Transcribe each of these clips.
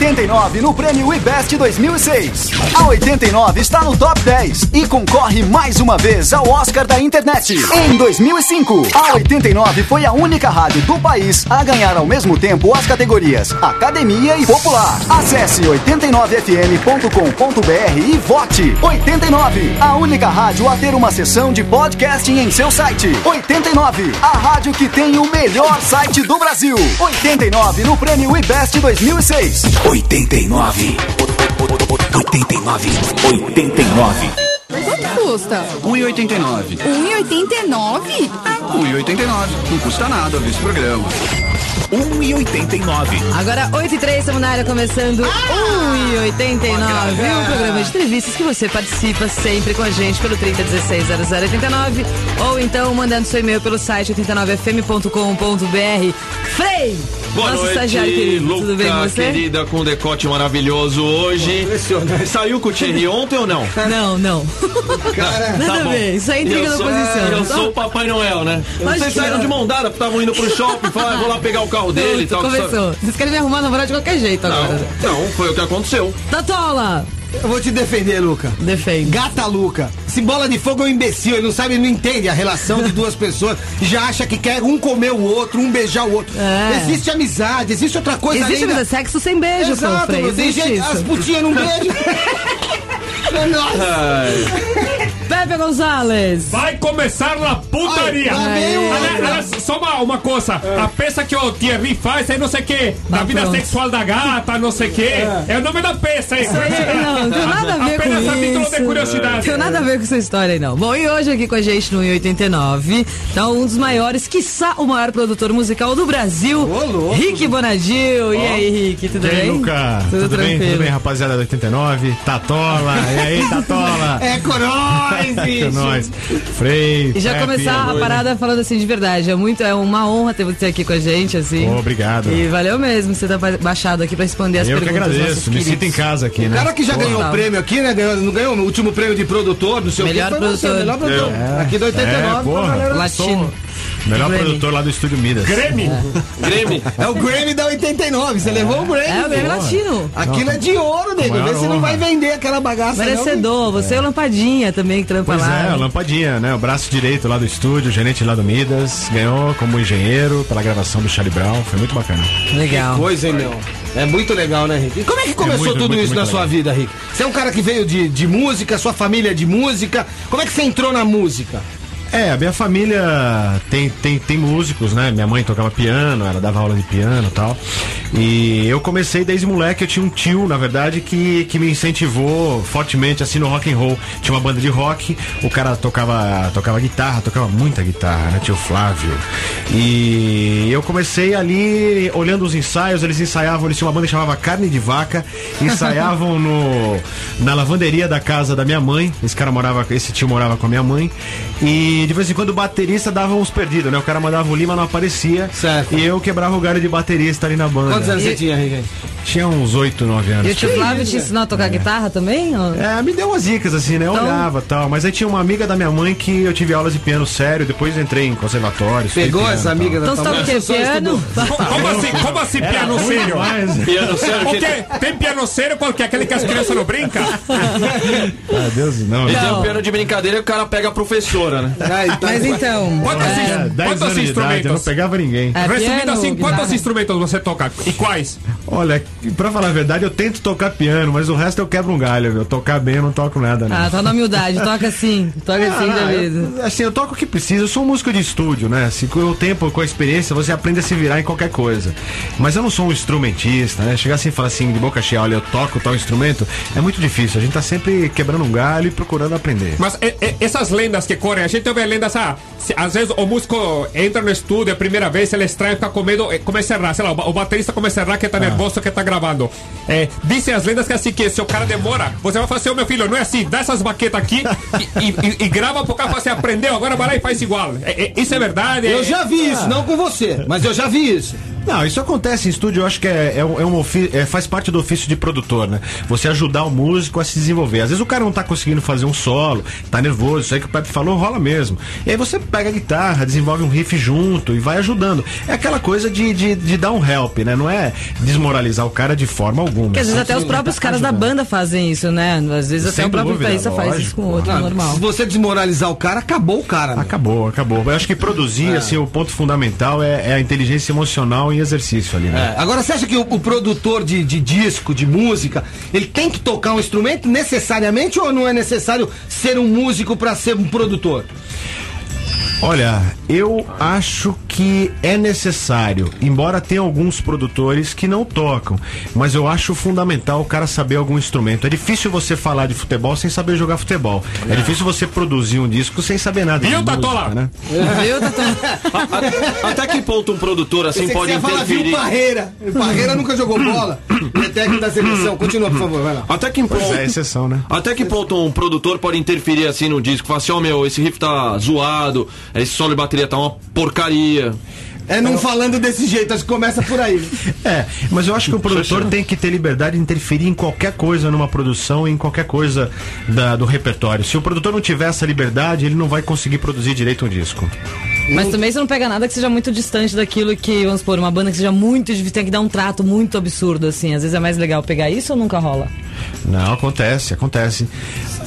89 no prêmio WeBest 2006. A 89 está no top 10 e concorre mais uma vez ao Oscar da internet. Em 2005, a 89 foi a única rádio do país a ganhar ao mesmo tempo as categorias Academia e Popular. Acesse 89fm.com.br e vote. 89, a única rádio a ter uma sessão de podcasting em seu site. 89, a rádio que tem o melhor site do Brasil. 89 no prêmio WeBest 2006. 89. 89. 89. Mas Quanto é custa? 1,89. 1,89? 1,89. Não custa nada, vice programa. 1 e 89. Agora 8 e 3, estamos na área começando ah, 1 e 89. Um programa de entrevistas que você participa sempre com a gente pelo 30160089 ou então mandando seu e-mail pelo site 89fm.com.br. Frei! Boa Nosso noite. Luca, Tudo bem com você? querida, com um decote maravilhoso hoje. Pô, Saiu com o Thierry ontem ou não? Não, não. Cara, nada tá bom. bem. Isso é intriga da oposição. Eu sou o Papai Noel, né? Vocês saíram de mão dada, estavam tá indo pro shopping, falaram, ah, vou lá pegar o carro dele e tal. Pronto, que só- começou. Vocês querem me arrumar namorado de qualquer jeito agora. Não, não, foi o que aconteceu. Tatola! Eu vou te defender, Luca. Defende. Gata Luca. Esse bola de fogo é um imbecil, ele não sabe, ele não entende a relação de duas pessoas. Já acha que quer um comer o outro, um beijar o outro. É. Existe amizade, existe outra coisa Existe da- é sexo sem beijo, Exato, Frei. Existe gente, isso. as putinhas não beijam. Nossa. Pepe Gonzalez. Vai começar na putaria. Ai, Aliás, aliás, só uma, uma coisa. A peça que o Thierry faz aí não sei o que, da Tá vida pronto. sexual da gata, não sei o que. É. o nome da peça aí. Não, não tem nada a ver com Apenas a título isso. de curiosidade. Não tem nada a ver com essa história aí, não. Bom, e hoje aqui com a gente no 89, tá um dos maiores, quiçá o maior produtor musical do Brasil, Rick Bonadil. E aí, Rick, tudo E aí, bem? Luca? Tudo, Tudo, bem? Tudo bem, rapaziada do 89? Tatola, e aí, Tatola? É coróis, É bicho. nóis. Frei, E já Pepe, começar a parada falando assim de verdade. É muito, é uma honra ter você aqui com a gente, assim. Pô, obrigado. E valeu mesmo você tá ba- baixado aqui pra responder as Eu que perguntas. dos nossos agradeço, me sinto em casa aqui, O né? cara que já ganhou o prêmio aqui, né? Ganhou, não ganhou o último prêmio de produtor, não sei Melhor o que. foi você, produtor. melhor produtor. É. Aqui do 89, É, pra porra. galera. Latino. Melhor Grammy. produtor lá do Estúdio Midas. Grêmio. Grêmio. É o Grammy da 89, você levou o Grammy. É, o Grêmio. Latino. Aquilo é de ouro, nego. maior Vê se não vai vender aquela bagaça. não. Merecedor. Você é o Lampadinha também, que trampa Pois lá. é, a lampadinha, né? O braço direito lá do estúdio, o gerente lá do Midas, ganhou como engenheiro pela gravação do Charlie Brown, foi muito bacana. Legal. Coisa, hein, meu? É muito legal, né, Rick? E como é que começou muito, tudo muito, isso muito na sua legal. vida, Rick? Você é um cara que veio de, de música, sua família é de música. Como é que você entrou na música? É, a minha família tem, tem, tem músicos, né? Minha mãe tocava piano, ela dava aula de piano e tal. E eu comecei desde moleque, eu tinha um tio, na verdade, que, que me incentivou fortemente assim no rock and roll. Tinha uma banda de rock, o cara tocava, tocava guitarra, tocava muita guitarra, né? Tio Flávio. E eu comecei ali olhando os ensaios, eles ensaiavam, eles tinham uma banda que chamava Carne de Vaca, ensaiavam no, na lavanderia da casa da minha mãe. Esse cara morava, esse tio morava com a minha mãe. E de vez em quando o baterista dava uns perdidos, né? O cara mandava o Lima, não aparecia. Certo. E eu quebrava o galho de baterista ali na banda. Quantos anos você tinha, Rick? Tinha uns 8, 9 E anos. o tio Flávio te ensinou a tocar guitarra também? ou- É, me deu umas dicas assim, né? Eu Então- olhava e tal. Mas aí tinha uma amiga da minha mãe que eu tive aulas de piano sério, depois entrei em conservatório. Pegou piano essa e tal. amiga da Então você tua mãe? quê? Só Piano? estudou. Co- Como assim, como assim piano sério? Piano sério, tem piano sério qualquer, aquele que as crianças não brincam? Ah, Deus, não. E tem um piano de brincadeira que o cara pega a professora, né? Ah, então- Mas então. Quantos, é, 10 quantos anos de idade, eu não instrumentos? pegava ninguém. É, Resumindo piano, assim, quantos guitarra. instrumentos você toca? E quais? Olha, pra falar a verdade, eu tento tocar piano, mas o resto eu quebro um galho, viu? Tocar bem eu não toco nada, não. Ah, tá na humildade. Toca assim. Toca assim, Ah, vida. eu- assim, eu toco o que precisa, eu sou um músico de estúdio, né? Assim, com o tempo, com a experiência, você aprende a se virar em qualquer coisa. Mas eu não sou um instrumentista, né? Chegar assim e falar assim, de boca cheia, olha, eu toco tal instrumento, é muito difícil. A gente tá sempre quebrando um galho e procurando aprender. Mas e- e- essas lendas que correm, a gente ouve lendas, ah, se- às vezes o músico entra no estúdio a primeira vez, ele estranha, fica com medo, eh, começa a errar, sei lá, o o baterista começa a errar que tá nervoso que tá gravando. É, dizem as lendas que é assim, que se o cara demora, você vai falar assim, ô meu filho, não é assim, dá essas baquetas aqui e, e- e- e grava pro cara falar assim, aprendeu, agora vai lá e faz igual. É- é- isso é verdade? Eu é- já vi isso, não com você, mas eu já vi isso. Não, isso acontece em estúdio, eu acho que é, é, um- é um ofi- é, faz parte do ofício de produtor, né? Você ajudar o músico a se desenvolver. Às vezes o cara não tá conseguindo fazer um solo, tá nervoso, isso aí que o Pepe falou rola mesmo. E aí você pega a guitarra, desenvolve um riff junto e vai ajudando. É aquela coisa de, de, de dar um help, né? Não é desmoralizar o cara de forma alguma. Porque às vezes até os próprios caras da banda fazem isso, né? Às vezes até Sem o próprio dúvida, guitarrista faz isso com o outro, Ah, normal. Se você desmoralizar o cara, acabou o cara. né? Acabou, acabou. Eu acho que produzir, assim, o ponto fundamental é, é a inteligência emocional em exercício ali, né? É, Agora, você acha que o, o produtor de, de disco, de música, ele tem que tocar um instrumento necessariamente ou não é necessário ser um músico pra ser um produtor? Olha, eu acho que é necessário, embora tenha alguns produtores que não tocam, mas eu acho fundamental o cara saber algum instrumento. É difícil você falar de futebol sem saber jogar futebol. É, difícil você produzir um disco sem saber nada Viu, música, Tatola? né? Viu, Tatá? Até que ponto um produtor assim Pensei que pode você ia falar, viu, interferir? Parreira. Parreira nunca jogou bola. Ele é técnico da seleção. Continua, por favor, vai lá. Até que ponto. É, exceção, né? Até que ponto um produtor pode interferir assim no disco? Falar assim, ó meu, esse riff tá zoado, esse solo de bateria tá uma porcaria. É não falando desse jeito, acho que começa por aí. É, mas eu acho que o produtor tem que ter liberdade de interferir em qualquer coisa numa produção, em qualquer coisa da- do repertório. Se o produtor não tiver essa liberdade, ele não vai conseguir produzir direito um disco. Mas também você não pega nada que seja muito distante daquilo que, vamos supor, uma banda que seja muito difícil, tem que dar um trato muito absurdo, assim. Às vezes é mais legal pegar isso ou nunca rola? Não, acontece, acontece.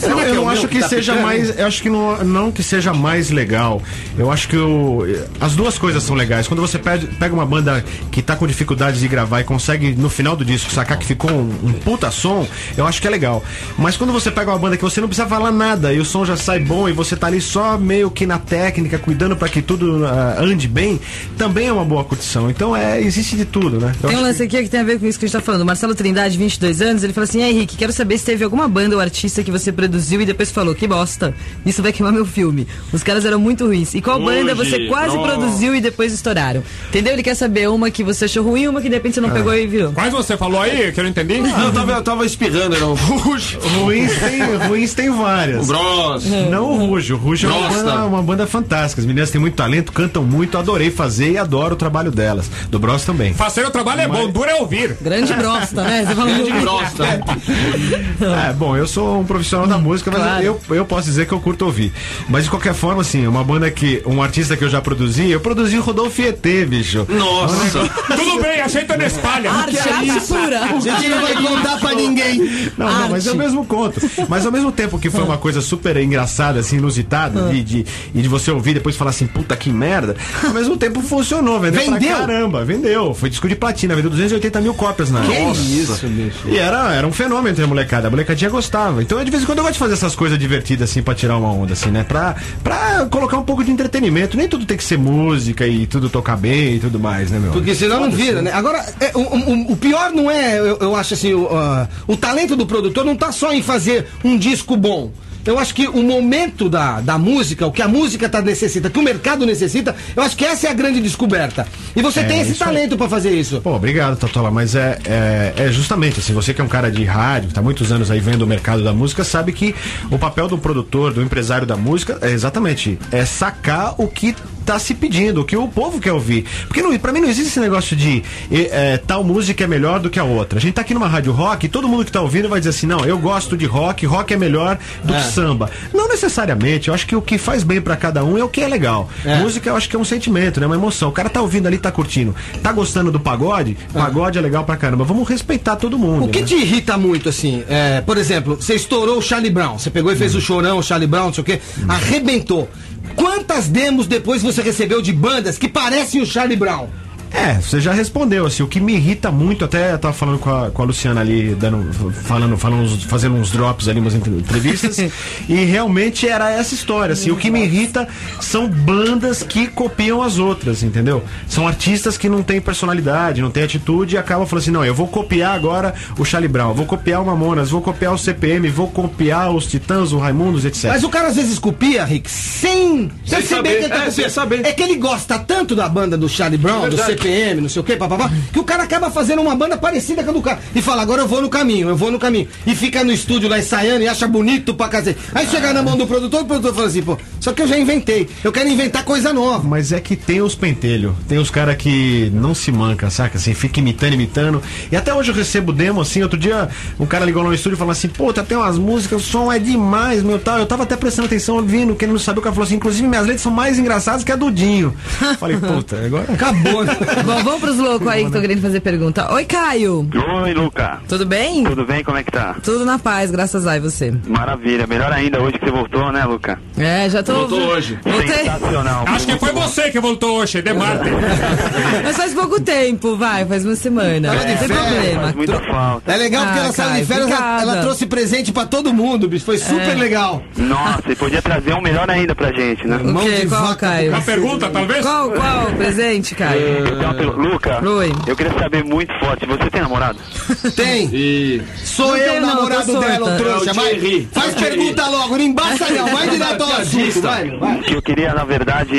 Eu, que é eu não acho que que tá seja picando? mais. Eu acho que não, não que seja mais legal. Eu acho que o, as duas coisas são legais. Quando você pede- pega uma banda que tá com dificuldades de gravar e consegue, no final do disco, sacar que ficou um, um puta som, eu acho que é legal. Mas quando você pega uma banda que você não precisa falar nada e o som já sai bom e você tá ali só meio que na técnica, cuidando para que tudo ah, ande bem, também é uma boa curtição. Então é, existe de tudo, né? Eu Tem um lance aqui que tem a ver com isso que a gente tá falando. O Marcelo Trindade, 22 anos, ele falou assim: "E aí, Henrique, quero saber se teve alguma banda ou artista que você produziu e depois falou, que bosta, isso vai queimar meu filme. Os caras eram muito ruins. E qual banda Hoje, você quase não. produziu e depois estouraram? Entendeu? Ele quer saber uma que você achou ruim e uma que de repente você não Ah. pegou e virou. Quais você falou aí que eu não entendi? Não, eu tava, eu tava espirrando, era um ruge. Ruins tem, ruins tem várias. O Gross. Não o Rujo. O Rujo é uma banda, uma banda fantástica. As meninas têm muito talento, cantam muito, adorei fazer e adoro o trabalho delas. Do Bros também. Fazer o trabalho é bom, duro é ouvir. Grande brosta, né? Você falou Grande grossa. É, bom, eu sou um profissional da música, mas Claro. eu, eu posso dizer que eu curto ouvir. Mas de qualquer forma, assim, uma banda que. Um artista que eu já produzi, eu produzi o Rodolfo ET, bicho. Nossa. Tudo bem, a gente não espalha. Arte, arte pura. A gente não vai contar pra ninguém. Não, não, mas eu mesmo conto. Mas ao mesmo tempo que foi uma coisa super engraçada, assim, inusitada, de, de, e de você ouvir e depois falar assim, puta que merda, ao mesmo tempo funcionou, vendeu, Vendeu? pra caramba, vendeu. Foi disco de platina, vendeu 280 mil cópias na Que Nossa. isso, bicho. E era, era um fenômeno entre a molecada. A molecadinha gostava. Então, de vez em quando, eu gosto de fazer essas coisas divertidas, assim, pra tirar uma onda, assim, né? Pra, pra colocar um pouco de entretenimento. Nem tudo tem que ser música e tudo tocar bem e tudo mais, né, meu? Porque senão não vira, né? Agora, é, o, o- o pior não é, eu, eu acho assim, o, ah, o talento do produtor não tá só em fazer um disco bom. Eu acho que o momento da, da música, o que a música tá necessita, que o mercado necessita, eu acho que essa é a grande descoberta. E você É, tem esse aí. talento pra fazer isso. Pô, obrigado, Tatola, mas é, é, é justamente assim, você que é um cara de rádio, que tá muitos anos aí vendo o mercado da música, sabe que o papel do produtor, do empresário da música, é exatamente, é sacar o que tá se pedindo, o que o povo quer ouvir. Porque não, pra mim não existe esse negócio de é, é, tal música é melhor do que a outra. A gente tá aqui numa rádio rock e todo mundo que tá ouvindo vai dizer assim, não, eu gosto de rock, rock é melhor do que samba. Não necessariamente, eu acho que o que faz bem pra cada um é o que é legal. Música eu acho que é um sentimento, né? Uma emoção. O cara tá ouvindo ali, tá curtindo. Tá gostando do pagode? Pagode é legal pra caramba. Vamos respeitar todo mundo. O que né? te irrita muito, assim, é, por exemplo, você estourou o Charlie Brown, você pegou e fez o chorão, o Charlie Brown, não sei o quê, arrebentou. Quantas demos depois você recebeu de bandas que parecem o Charlie Brown? É, você já respondeu, assim, o que me irrita muito, até eu tava falando com a, com a Luciana ali, dando, falando, falando, uns- fazendo uns drops ali, umas entre- entrevistas, e realmente era essa história, assim, o que me irrita são bandas que copiam as outras, entendeu? São artistas que não têm personalidade, não têm atitude e acabam falando assim, não, eu vou copiar agora o Charlie Brown, vou copiar o Mamonas, vou copiar o CPM, vou copiar os Titãs, o Raimundos, etc. Mas o cara às vezes copia, Rick, sem Sem perceber saber, que ele tá é, copiando. É que ele gosta tanto da banda do Charlie Brown, do Verdade. CPM, não sei o que, papapá, que o cara acaba fazendo uma banda parecida com a do cara. E fala, agora eu vou no caminho, eu vou no caminho. E fica no estúdio lá ensaiando e acha bonito pra cacete. Aí chega na mão do produtor, o produtor fala assim, pô, Só que eu já inventei. Eu quero inventar coisa nova. Mas é que tem os pentelhos. Tem os caras que não se manca, saca? Assim, fica imitando, imitando. E até hoje eu recebo demo, assim. Outro dia um cara ligou no estúdio e falou assim: Pô, tá tem umas músicas, o som é demais, meu tal. Eu tava até prestando atenção, ouvindo, querendo saber. O cara falou assim: Inclusive, minhas letras são mais engraçadas que a do Dinho. Falei, puta, agora. Acabou. Bom, vamos pros loucos aí que estão querendo fazer pergunta. Oi, Caio. Oi, Luca. Tudo bem? Tudo bem? Como é que tá? Tudo na paz, graças a você. Maravilha. Melhor ainda hoje que você voltou, né, Luca? É, já tô. Voltou hoje. Voltei. Sensacional. Acho que foi você que voltou hoje, de Marte. Mas faz pouco tempo, vai, faz uma semana. Tava de Não tem férias, problema. Faz muita falta. É legal porque Ah, ela saiu de férias, ela, ela trouxe presente pra todo mundo, bicho. Foi super É. legal. Nossa, e podia trazer um melhor ainda pra gente, né? O Mão de Qual, vaca Caio? Uma pergunta, talvez? Qual, qual presente, Caio? Tenho uma pergunta. Luca, Oi. eu queria saber muito forte. Você tem namorado? Tem. E. Sou Não eu, não, namorado tô dela, trouxa. É o Vai, Thierry. faz É o pergunta logo, não embaça não. Vai direto ao assunto, vai. vai. Que eu queria, na verdade,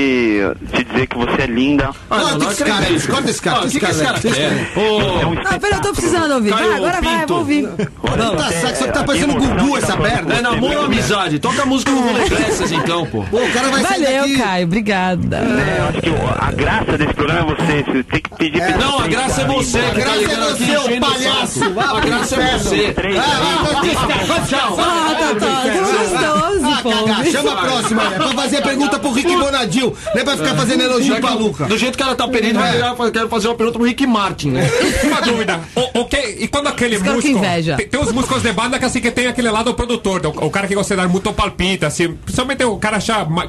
te dizer que você é linda. Ah, Corta não, não esse cara, acredito. corta esse cara, Ah, O que, esse cara é- É um Ah, pera, eu tô precisando ouvir. Vai, agora vai, vou ouvir. Tá, saco, só que tá parecendo Gugu essa tá merda. É namoro ou amizade? Toca a música do Rolê então, pô. Pô, o cara vai sair Valeu. Caio, obrigada. É, eu acho que o- a graça desse programa é você. Você tem que pedir pra Não, a graça é você tá graça é você, ô o palhaço. A graça é você. Três, vai, vai, vai, tchau. Chama a próxima, né? Pra fazer a pergunta pro Rick Bonadil. Não é pra ficar fazendo elogio pra Luca. Do jeito que ela tá pedindo, vai virar, quero fazer uma pergunta pro Rick Martin, né? Uma dúvida. O, o que, e quando aquele músico. inveja. Tem, uns músicos de banda que assim que tem aquele lado produtor, o, o cara que gosta de dar muito palpite, assim. Principalmente o cara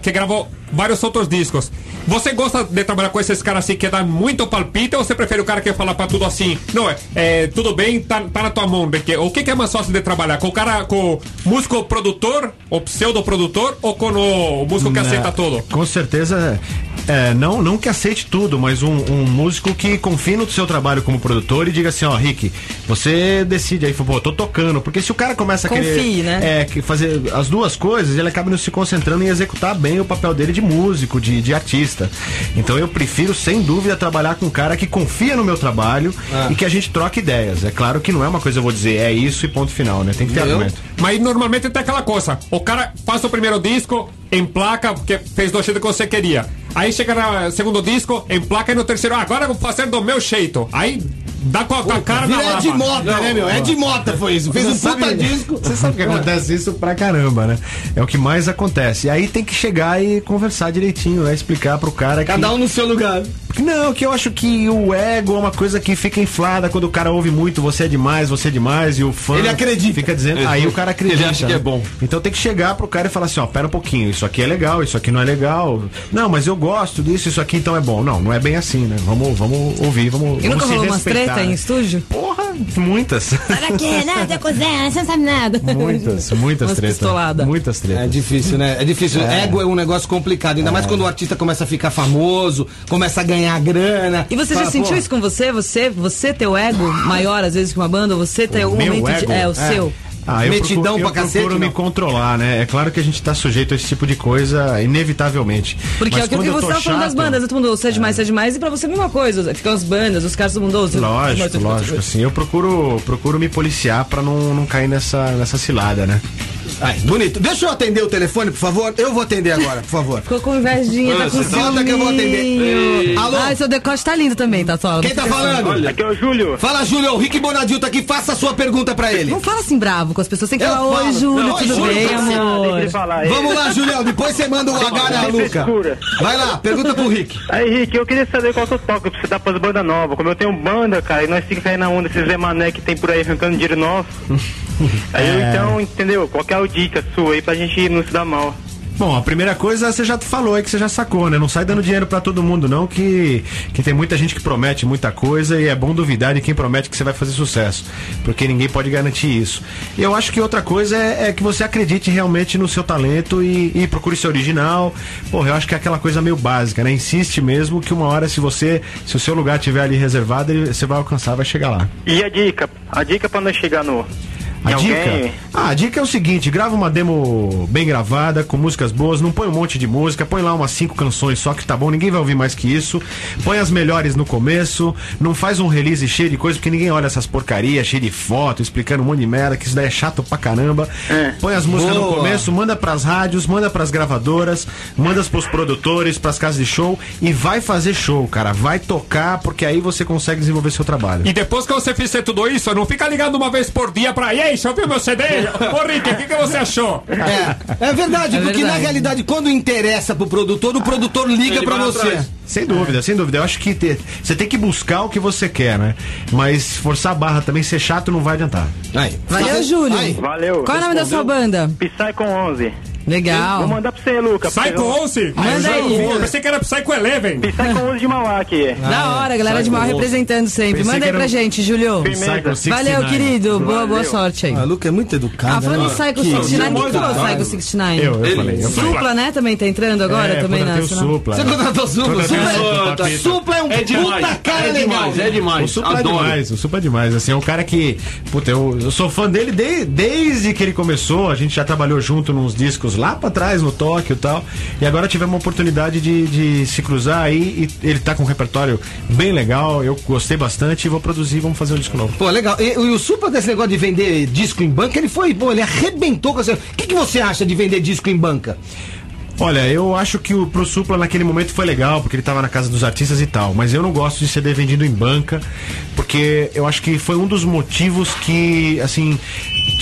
que gravou vários outros discos. Você gosta de trabalhar com esses caras assim que dá muito palpite ou você prefere o cara que fala pra tudo assim? Não, é, é, tudo bem, tá, tá na tua mão. de que- o que, que é mais fácil de trabalhar? Com o cara, com o músico produtor, o pseudo produtor, ou com o músico que aceita tudo? Com certeza, é, não, não que aceite tudo, mas um, um músico que confie no seu trabalho como produtor e diga assim, ó, Rick, você decide aí, pô, tô tocando. Porque se o cara começa a Confie, querer né? é, que fazer as duas coisas, ele acaba não se concentrando em executar bem o papel dele de músico, de, de artista. Então eu prefiro, sem dúvida, trabalhar com um cara que confia no meu trabalho Ah. e que a gente troca ideias. É claro que não é uma coisa, eu vou dizer, é isso e ponto final, né? Tem que ter Eu- argumento. Mas normalmente tem aquela coisa: o cara faz o primeiro disco, emplaca, porque fez do jeito que você queria. Aí chega no segundo disco, emplaca e no terceiro, agora vou fazer do meu jeito. Aí dá com a, com a cara na Vira lava. Ed Mota, né, meu? Ed Mota foi isso. Fez um puta disco. Você sabe que acontece isso pra caramba, né? É o que mais acontece. E aí tem que chegar e conversar direitinho, né? Explicar pro cara que. Cada um no seu lugar. Não, que eu acho que o ego é uma coisa que fica inflada quando o cara ouve muito, você é demais, você é demais, e o fã. Ele acredita. Fica dizendo. Aí o cara acredita. Ele acha que né? é bom. Então tem que chegar pro cara e falar assim: ó, pera um pouquinho, isso aqui é legal, isso aqui não é legal. Não, mas eu gosto disso, isso aqui então é bom. Não, não é bem assim, né? Vamos, vamos ouvir, vamos. E vamos nunca se rolou umas respeitar, treta em né? estúdio? Porra, muitas. Para quê, né? Zé Cozé, você não sabe nada. Muitas, muitas Umas tretas. pistolada. Muitas tretas. É difícil, né? É difícil. Ego é um negócio complicado. Ainda mais quando o artista começa a ficar famoso, começa a ganhar grana. E você já Fala, sentiu pô, isso com você? Você, você ter o ego maior às vezes que uma banda? Ou você tem algum Meu momento de. ego? É, o É. seu. Ah, eu Metidão procuro, pra eu cacete, procuro me não? controlar, né? É claro que a gente tá sujeito a esse tipo de coisa, inevitavelmente. Porque Mas é aquilo que eu você tava falando das bandas, todo mundo, você é demais, você é demais, e pra você a mesma coisa. Ficam as bandas, os caras todo mundo. "Ô, você- Lógico, você- lógico, assim. Eu procuro, procuro me policiar pra não, não cair nessa, nessa cilada, né? Ai, bonito. Deixa eu atender o telefone, por favor. Eu vou atender agora, por favor. Ficou com invejinha, tá com Volta que eu vou atender. ciúminho. Alô? Ai, seu decote tá lindo também, tá só. Quem tá falando? Aqui é o Júlio. Fala, Júlio. O Rick Bonadil tá aqui. Faça a sua pergunta pra ele. Não fala assim bravo com as pessoas, tem que Eu falar, oi, falo. Júlio, Não, oi, tudo Júlio, bem, tá amor? Deixa ele falar. Vamos lá, Julião. Depois você manda o H na sem Luca. Vai lá, pergunta pro Rick. Aí, Rick, eu queria saber qual que eu toco pra você dar pras bandas novas. Como eu tenho banda, cara, e nós temos que cair na onda desses Zé Mané que tem por aí arrancando dinheiro nosso. Aí eu, então, entendeu? Qual que é a dica sua aí pra gente não se dar mal? Bom, a primeira coisa você já falou aí que você já sacou, né? Não sai dando dinheiro pra todo mundo, não, que, que tem muita gente que promete muita coisa e é bom duvidar de quem promete que você vai fazer sucesso. Porque ninguém pode garantir isso. E eu acho que outra coisa é, é que você acredite realmente no seu talento e, e procure ser original. Porra, eu acho que é aquela coisa meio básica, né? Insiste mesmo que uma hora, se você, se o seu lugar estiver ali reservado, você vai alcançar, vai chegar lá. E a dica? A dica pra nós chegar no. A De dica? alguém? Ah, a dica é o seguinte: grava uma demo bem gravada, com músicas boas, não põe um monte de música, põe lá umas cinco canções só que tá bom, ninguém vai ouvir mais que isso. Põe as melhores no começo, não faz um release cheio de coisa, porque ninguém olha essas porcarias, cheio de foto, explicando um monte de merda, que isso daí é chato pra caramba. Põe as músicas no Boa. começo, manda pras rádios, manda pras gravadoras, manda pros produtores, pras casas de show e vai fazer show, cara. Vai tocar, porque aí você consegue desenvolver seu trabalho. E depois que você fizer tudo isso, não fica ligando uma vez por dia pra. E aí, já ouviu meu CD? Ô, Rick, o que, que você achou? É, é verdade, É porque na realidade, quando interessa pro produtor, o produtor liga Ele pra vai você. atrás. Sem dúvida, sem dúvida. Eu acho que te- você tem que buscar o que você quer, né? Mas forçar a barra também, ser chato, não vai adiantar. Aí. Valeu, Júlio. Aí. Valeu. Qual é o nome da sua banda? Psycho 11. Vou Legal. mandar pra você, Luca. Psycho 11? Manda aí. Eu pensei que era Psycho 11. Psycho 11 de Mauá aqui. Da hora, galera de mal representando sempre. Pensei Manda aí pra um- gente, Julio. Psycho Valeu, 69. querido. Boa, boa sorte aí. Ah, Luca é muito educado. Ah, falando em né? Psycho Que 69, quem que falou. Psycho 69? Eu, eu falei. Eu falei. Supla, né? Também tá entrando agora? É, também nessa, o não? Supla. Você contratou Supla? Contratei o Supla, Supla, Tá. papito. Supla é um É demais, puta cara é legal. demais, é O demais. Supla é demais, o Supla é demais. Assim, é um cara que. Puta, eu, eu sou fã dele de- desde que ele começou. A gente já trabalhou junto nos discos lá pra trás, no Tóquio e tal. E agora tivemos uma oportunidade de, de se cruzar aí. E ele tá com um repertório bem legal. Eu gostei bastante e vou produzir, vamos fazer um disco novo. Pô, legal. E, e o Supla desse negócio de vender disco em banca, ele foi, pô, ele arrebentou com essa. O que, que você acha de vender disco em banca? Olha, eu acho que o, pro Supla naquele momento foi legal, porque ele tava na casa dos artistas e tal. Mas eu não gosto de CD vendido em banca, porque eu acho que foi um dos motivos que, assim,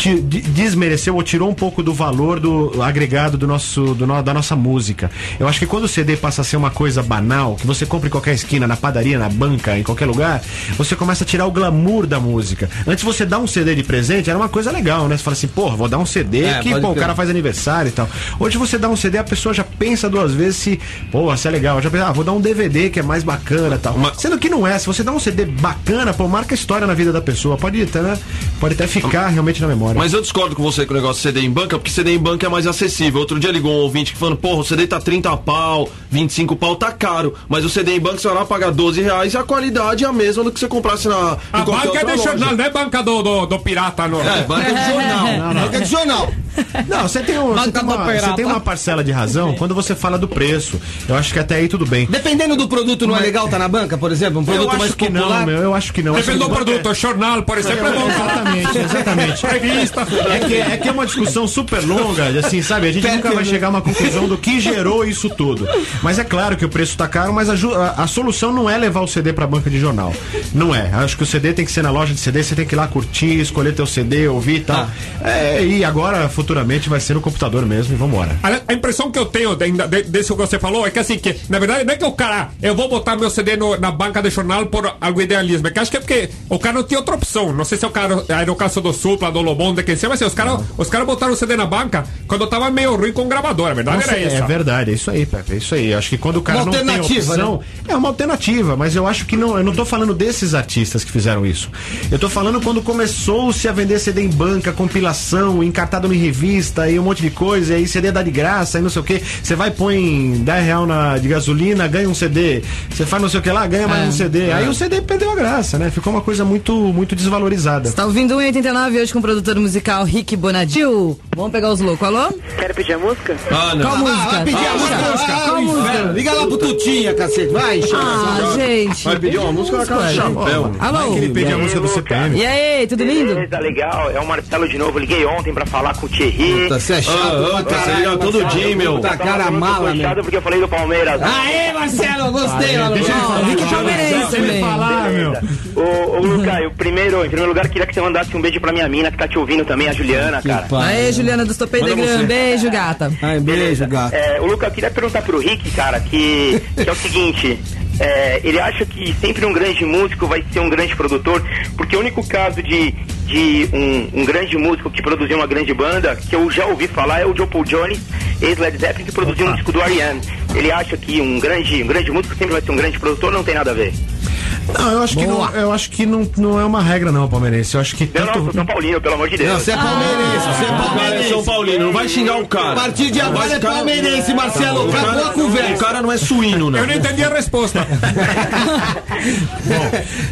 de- desmereceu ou tirou um pouco do valor do agregado do nosso, do da nossa música. Eu acho que quando o CD passa a ser uma coisa banal, que você compra em qualquer esquina, na padaria, na banca, em qualquer lugar, você começa a tirar o glamour da música. Antes você dar um CD de presente era uma coisa legal, né? Você fala assim, porra, vou dar um CD É, que, pô, o crer. cara faz aniversário e tal. Hoje você dá um CD, a pessoa já pensa duas vezes se, pô, isso é legal. Já pensa, ah, vou dar um DVD que é mais bacana e tal. Sendo que não é, se você dá um CD bacana, pô, marca a história na vida da pessoa. Pode até, né? Pode até ficar realmente na memória. Mas eu discordo com você com o negócio de CD em banca, porque CD em banca é mais acessível. Outro dia ligou um ouvinte que falando, porra, o CD tá 30 pau, 25 pau, tá caro. Mas o CD em banca você vai lá pagar 12 reais e a qualidade é a mesma do que você comprasse na. A banca é de jornal, não é banca do, do, do pirata, não. É, banca de jornal. Não, não. Banca de jornal. Não, você tem, um, você, tem uma, você tem uma parcela de razão quando você fala do preço. Eu acho que até aí tudo bem. Dependendo do produto, não é legal tá na banca, por exemplo? Um produto Eu mais acho que popular. não, meu. Eu acho que não. Acho Depende que do produto, jornal, por exemplo, é bom. Exatamente, exatamente. Revista. É que, é que é uma discussão super longa, assim, sabe? A gente nunca vai chegar a uma conclusão do que gerou isso tudo. Mas é claro que o preço tá caro, mas a, a- a solução não é levar o CD pra banca de jornal. Não é. Acho que o CD tem que ser na loja de CD, você tem que ir lá curtir, escolher teu CD, ouvir e tal. É, e agora, futuramente, vai ser no computador mesmo e vambora. A, a impressão que eu tenho de, de, desse que você falou é que assim, que na verdade não é que o cara, eu vou botar meu CD no- na banca de jornal por algum idealismo, é que acho que é porque o cara não tinha outra opção. Não sei se é o cara, aí no caso do Supla, do Lobão, de quem seja, mas assim, os caras os cara botaram o CD na banca quando tava meio ruim com o gravador, a verdade Nossa, era é essa. verdade, é isso aí, Pepe, é isso aí. Acho que quando o cara Uma não tem alternativa, opção, né? é uma alternativa, mas eu acho que não, eu não tô falando desses artistas que fizeram isso. Eu tô falando quando começou-se a vender CD em banca, compilação, encartado em revista e um monte de coisa, e aí CD dá de graça e não sei o que. Você vai põe 10 real na, de gasolina, ganha um CD. Você faz não sei o que lá, ganha mais É, um CD. Aí o CD perdeu a graça, né? Ficou uma coisa muito, muito desvalorizada. Tá ouvindo 1,89 hoje com o produtor musical Rick Bonadil. Vamos pegar os loucos, alô? Quer pedir a música? Ah, não. Qual música? Vai pedir a Puxa. música. Qual Ah, o música? inferno. Liga lá pro Tutinha, cacete. Vai, chama. Ah, gente. Vai pedir uma música na cara de chapéu. Alô? Ele pediu a música do CPM. E aí, tudo lindo? Beleza, legal. É o Marcelo de novo. Liguei ontem pra falar com o Thierry. Puta, Você é chato você caralho. liga todo Marcelo. dia, meu. Puta cara mala, meu. puxado porque eu falei do Palmeiras. Aê, Marcelo, gostei, mano. Ó, Rick Palmeirense também. falar, meu. Ô, ô Luca, eu primeiro, em primeiro lugar, queria que você mandasse um beijo pra minha mina que tá te ouvindo também, a Juliana, cara. Aê, Juliana do Stopei Degram. Beijo, gata. Ai, beijo, gato. É, o Luca, eu queria perguntar pro Rick, cara, que, que é o seguinte. é, ele acha que sempre um grande músico vai ser um grande produtor, porque o único caso de, de um, um grande músico que produziu uma grande banda, que eu já ouvi falar, é o Joe Paul Jones, ex-Led Zeppelin, que produziu um disco do Ariane. Ele acha que um grande, um grande músico sempre vai ser um grande produtor, não tem nada a ver. Não, eu acho que, não, eu acho que não, não é uma regra, não, palmeirense. Eu acho que Não, não, tanto. sou São Paulino, pelo amor de Deus. Não, você é palmeirense, você é é palmeirense. São Paulino, não vai xingar o A cara. partir de agora é palmeirense, Marcelo. O Acabou cara, a conversa. o cara não é suíno, não. Eu não entendi a resposta.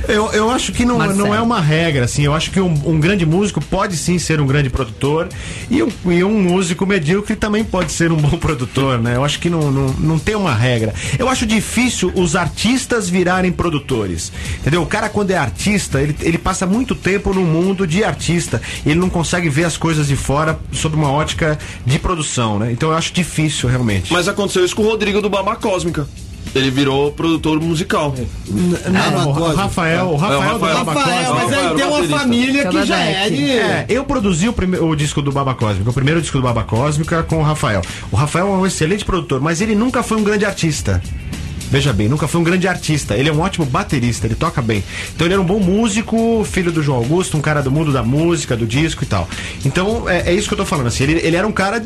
Eu, eu acho que não, Marcelo. não é uma regra, assim. Eu acho que um, um grande músico pode sim ser um grande produtor e um, e um músico medíocre também pode ser um bom produtor, né? Eu acho que não, não, não tem uma regra. Eu acho difícil os artistas virarem produtores. Entendeu? O cara, quando é artista, ele, ele passa muito tempo no mundo de artista. Ele não consegue ver as coisas de fora sob uma ótica de produção, né? Então eu acho difícil, realmente. Mas aconteceu isso com o Rodrigo do Baba Cósmica. Ele virou produtor musical. Não, o Rafael, o Rafael, É, o do Rafael. Baba Rafael, Cósmica- mas aí tem uma família que já é de. É, eu produzi o, prime- o disco do Baba Cósmica, o primeiro disco do Baba Cósmica com o Rafael. O Rafael é um excelente produtor, mas ele nunca foi um grande artista. Veja bem, nunca foi um grande artista. Ele é um ótimo baterista, ele toca bem. Então ele era um bom músico, filho do João Augusto, um cara do mundo da música, do disco e tal. Então é, é isso que eu tô falando. Assim, ele, ele era um cara.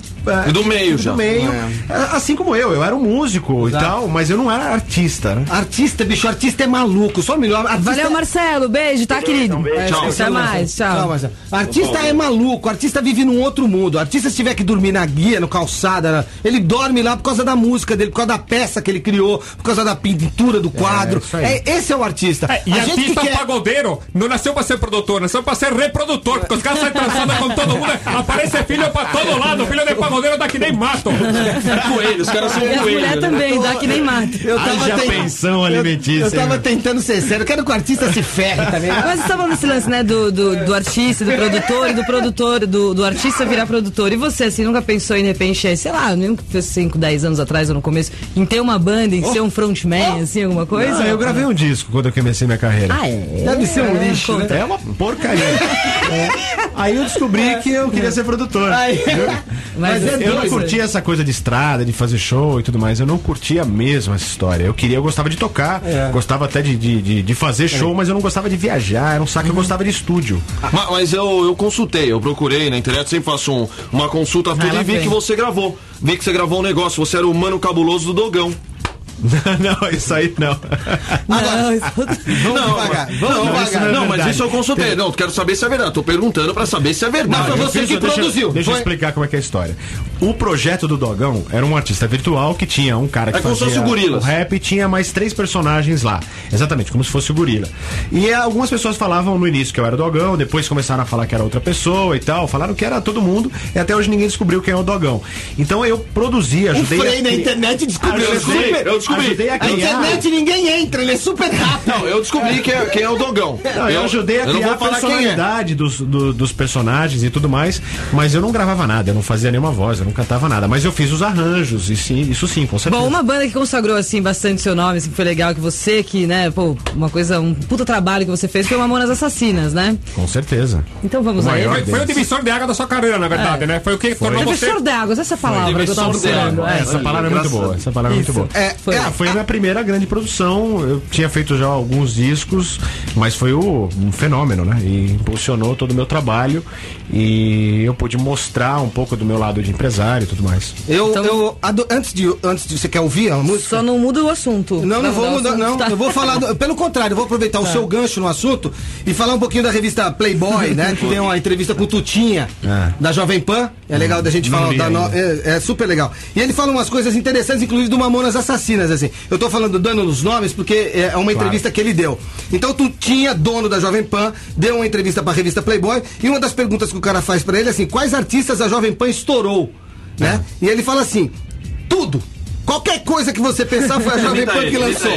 é, Do meio do já. meio. É, Assim como eu, eu era um músico e tal, mas eu não era artista, né? Artista, bicho, artista é maluco. Só melhor. Artista Valeu, Marcelo. Beijo, tá, querido? beijo. Tchau. Até mais, Tchau, tchau. Marcelo. Artista é maluco, artista vive num outro mundo. Artista, se tiver que dormir na guia, no calçada, ele dorme lá por causa da música dele, por causa da peça que ele criou, por causa da pintura do quadro. isso aí. É, esse é o artista. É, e A gente artista quer- pagodeiro não nasceu pra ser produtor, nasceu pra ser reprodutor, porque os caras saem transando com todo mundo, aparece filho pra todo lado, filho de pagodeiro dá que nem mato. Coelho, os caras são E coelhos. mulheres né? também, dá que nem mata. Eu tava Haja ten- pensão eu- alimentícia, Eu, tava hein, tentando ser sério. Eu quero que o artista se ferre também. Mas você tava nesse lance, né, do, do, do artista, do produtor e do produtor, do, do artista virar produtor. E você, assim, nunca pensou em, de repente, sei lá, nem que fosse 5, 10 anos atrás ou no começo, em ter uma banda, em ser um frontman, assim, alguma coisa? Não, eu gravei um disco quando eu comecei minha carreira. Ah, é? Deve ser um lixo, né? É uma porcaria. É. Aí eu descobri que eu queria ser produtor. Aí- Mas Mas é Eu não curtia essa coisa de estrada, de fazer show e tudo mais. Eu não curtia mesmo essa história. Eu queria, eu gostava de tocar, É. gostava até de, de, de, de fazer show, mas eu não gostava de viajar. Era um saco, eu gostava de estúdio. Ma- Mas eu, eu consultei, eu procurei na internet, sempre faço um- uma consulta tudo lá e vi vem. que você gravou. Vi que você gravou um negócio, você era o mano cabuloso do Dogão. não, isso aí não. Não, isso- Vamos devagar, vamos não, isso devagar. não é não, mas isso eu consultei. Não, quero saber se é verdade. Tô perguntando pra saber se é verdade. Mas foi Eu você fiz- que deixa, produziu, Deixa eu foi? explicar como é que é a história. O projeto do Dogão era um artista virtual que tinha um cara que É como fazia o o rap e tinha mais três personagens lá. Exatamente, como se fosse o gorila. E eh, algumas pessoas falavam no início que eu era o Dogão, depois começaram a falar que era outra pessoa e tal. Falaram que era todo mundo e até hoje ninguém descobriu quem é o Dogão. Então eu produzi, O ajudei Frei a na internet descobriu. Ajudei, super- eu descobri. Ajudei a internet ninguém entra, ele é super rápido. Não, eu descobri quem é, quem é o Dogão. Não, eu ajudei a eu criar a é. personalidade dos, do- dos personagens e tudo mais, mas eu não gravava nada, eu não fazia nenhuma voz, eu não cantava nada, mas eu fiz os arranjos, e sim, isso sim, com certeza. Bom, uma banda que consagrou, assim, bastante seu nome, assim, que foi legal, que você, que, né, pô, uma coisa, um puta trabalho que você fez foi o Mamonas Assassinas, né? Com certeza. Então vamos O aí. Foi, foi o divisor de água da sua carreira, na verdade, né? Foi o que tornou você. Professor d'água, essa é palavra que eu tava Divisor de procurando. água. é. Essa palavra é muito boa, essa palavra é muito boa. É, Foi. é, Ah, foi a minha primeira grande produção. Eu tinha feito já alguns discos, mas foi o- um fenômeno, né? E impulsionou todo o meu trabalho e eu pude mostrar um pouco do meu lado de empresário e tudo mais. Eu, Então- eu ado- antes de antes de você quer ouvir a música? Só não muda o assunto. Não, não vou o mudar, não. tá? Eu vou falar, do- pelo contrário, eu vou aproveitar o seu gancho no assunto e falar um pouquinho da revista Playboy, né? Que tem uma entrevista com o Tutinha, É. da Jovem Pan. É legal da gente Não falar da no- é, é super legal. E ele fala umas coisas interessantes, inclusive do Mamonas Assassinas, assim. Eu tô falando, dando os nomes, porque é uma entrevista que ele deu. Então o Tutinha, dono da Jovem Pan, deu uma entrevista pra revista Playboy e uma das perguntas que o cara faz pra ele é assim: quais artistas a Jovem Pan estourou? Né? E ele fala assim: tudo. Qualquer coisa que você pensar foi a Jovem Pan que lançou.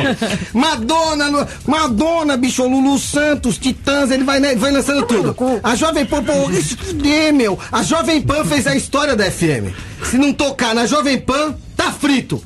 Madonna, Madonna, bicho, Lulu Santos, Titãs, ele vai, né, vai lançando tudo. A Jovem Pan, pô, isso que é, meu. A Jovem Pan fez a história da FM. Se não tocar na Jovem Pan, tá frito.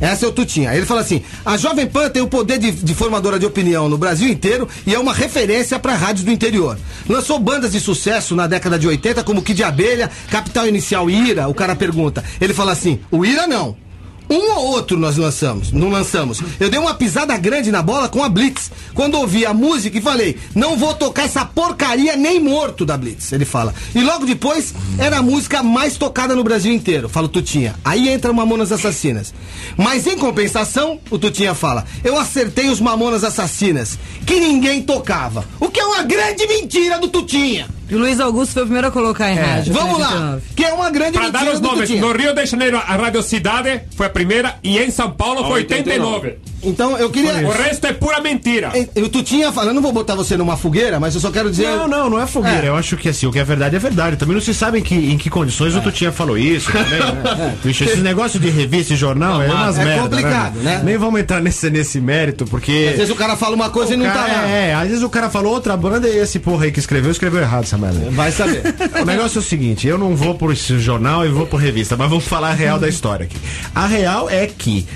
Essa é o Tutinha. Ele fala assim: a Jovem Pan tem o poder de, de formadora de opinião no Brasil inteiro e é uma referência para rádios do interior. Lançou bandas de sucesso na década de 80, como Kid Abelha, Capital Inicial Ira. O cara pergunta. Ele fala assim: o Ira não. Um ou outro nós lançamos, não lançamos. Eu dei uma pisada grande na bola com a Blitz. Quando ouvi a música e falei, não vou tocar essa porcaria nem morto da Blitz. Ele fala. E logo depois, era a música mais tocada no Brasil inteiro. Fala o Tutinha. Aí entra Mamonas Assassinas. Mas em compensação, o Tutinha fala, eu acertei os Mamonas Assassinas, que ninguém tocava. O que é uma grande mentira do Tutinha. E o Luiz Augusto foi o primeiro a colocar em rádio. Vamos lá, 29. que é uma grande Para dar os do nomes, no Rio de Janeiro a Rádio Cidade foi a primeira e em São Paulo foi 89. Então eu queria. O resto é pura mentira. E- O Tutinha fala, eu não vou botar você numa fogueira, mas eu só quero dizer. Não, não, não é fogueira. É. Eu acho que assim, o que é verdade é verdade. Também não se sabe em que, em que condições o Tutinha falou isso também, né? Bicho, esses negócios de revista e jornal é umas é merda, complicado, né? Nem vamos entrar nesse, nesse mérito, porque. Às vezes o cara fala uma coisa e não cara, tá lá. É, às vezes o cara falou outra banda e esse porra aí que escreveu, escreveu errado essa merda. Vai saber. O negócio é o seguinte, eu não vou por esse jornal e vou por revista, mas vamos falar a real da história aqui. A real é que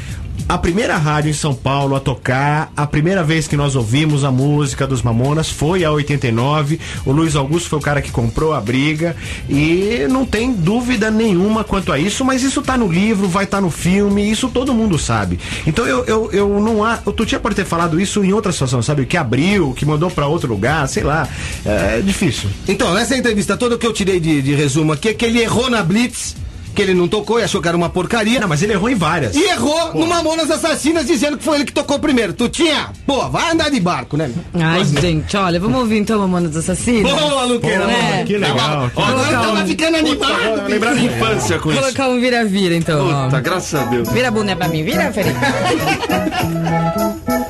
a primeira rádio em São Paulo a tocar, a primeira vez que nós ouvimos a música dos Mamonas foi a 89. O Luiz Augusto foi o cara que comprou a briga e não tem dúvida nenhuma quanto a isso, mas isso tá no livro, vai estar no filme, isso todo mundo sabe. Então eu, eu, eu não há. O Tutinha pode ter falado isso em outra situação, sabe? Que abriu, que mandou pra outro lugar, sei lá. É difícil. Então, nessa entrevista toda que eu tirei de, de resumo aqui é que ele errou na Blitz, que ele não tocou e achou que era uma porcaria. Não, mas ele errou em várias. E errou no Mamonas Assassinas dizendo que foi ele que tocou primeiro. Tutinha, pô, vai andar de barco, né? Ai, gente, olha, vamos ouvir então Mamonas Assassinas? Boa, Luqueira. Pô, boa. né? Que legal. que Agora Colocar tava um- ficando animado. Lembrar da infância com isso. Colocar um vira-vira então. ó. Puta, graças a Deus. Vira a bunda pra mim, vira, Felipe.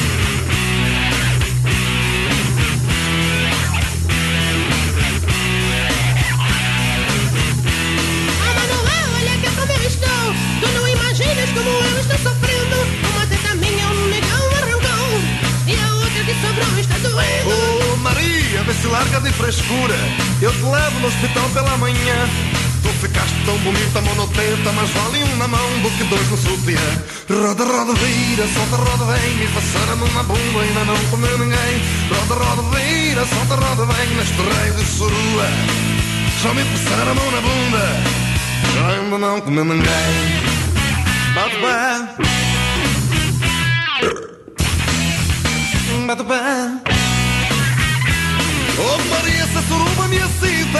bonita, monoteta Mas vale um na mão do que dois no sutiã. Roda, roda, vira, solta, roda, vem Me passaram na bunda, ainda não comeu ninguém. Roda, roda, vira, solta, roda, vem Neste raio de surua. Já me passaram a mão na bunda Já ainda não comeu ninguém. Bate pé. Bate pé. Oh Maria, essa suruba me excita.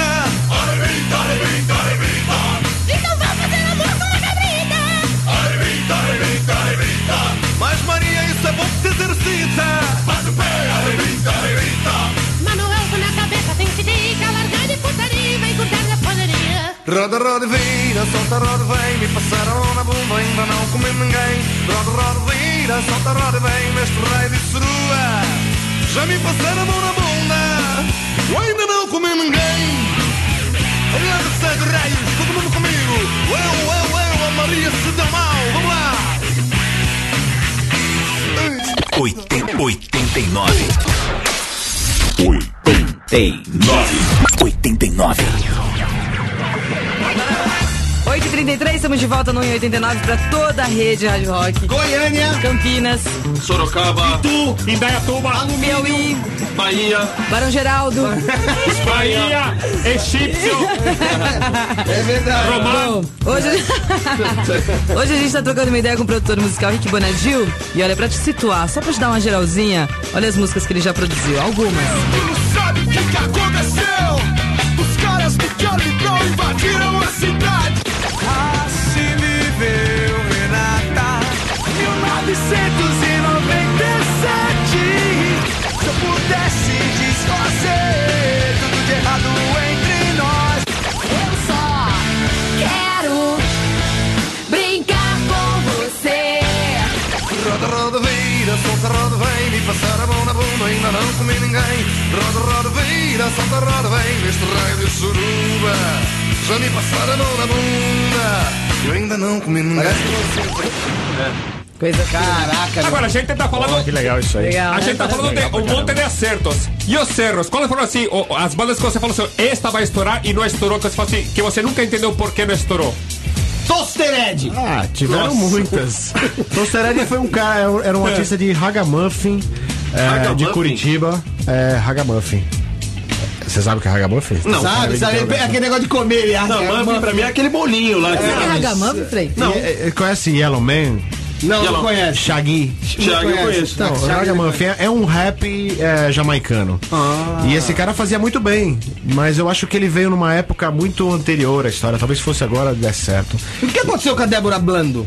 Arrebita, arrebita, arrebita exercita Bate o pé, arrebita, arrebita Manuel, com na cabeça tem que dica. Largar de putaria e vem curtir na padaria. Roda, roda, vira, solta, roda, vem Me passaram na bunda, ainda não comi ninguém. Roda, roda, vira, solta, roda, vem Neste raio de surua Já me passaram a mão na bunda Eu ainda não comi ninguém. Aliás, segue raios, todo mundo comigo. Eu, eu, eu, a Maria se deu mal Vamos lá 80, 89. 89. 89. 8h33, estamos de volta no 89 pra toda a rede Rádio Rock. Goiânia, Campinas, Sorocaba, Tu, Indaiatuba, Piauí, Bahia, Barão Geraldo. Bahia, Egípcio, é verdade. Romano. Bom, hoje, hoje a gente tá trocando uma ideia com o produtor musical Rick Bonadil. E olha, pra te situar, só pra te dar uma geralzinha, olha as músicas que ele já produziu. Algumas. Sabe o que, que aconteceu? Os caras do Charlie Brown invadiram a cidade. Assim viveu Renata 1997 Se eu pudesse desfazer tudo de errado entre nós Eu só quero brincar com você. Roda, roda, vira, solta, roda, vem. Me passar a mão na bunda, ainda não comi ninguém. Roda, roda, vira, solta, roda, vem. Neste raio de suruba. Já me passaram a mão na bunda. Eu ainda não comi ninguém. Coisa Caraca, Agora, a gente tá falando. Que legal isso aí. Legal. A gente tá falando de um monte de acertos. E os cerros? Quais foram assim, as bandas que você falou assim, esta vai estourar e não estourou, que você, falou assim, que você nunca entendeu por que não estourou? Tostered. Ah, tiveram muitas. Tostered foi um cara, era um artista de Ragamuffin, é, de Curitiba. É, Ragamuffin. Você sabe o que é Ragamuffin? Não, Sabe, sabe? Aquele negócio de comer. ele acha Não, que muffin uma- pra mim é aquele bolinho lá. que Você é Ragamuffin, Frei? Não. conhece Yellow Man? Não, não conhece. Shaggy. Já eu conheço. Então, o Shaggy Ragamuffin é, um rap é, jamaicano. E esse cara fazia muito bem, mas eu acho que ele veio numa época muito anterior à história. Talvez fosse agora desse certo. O que aconteceu com a Débora Blando?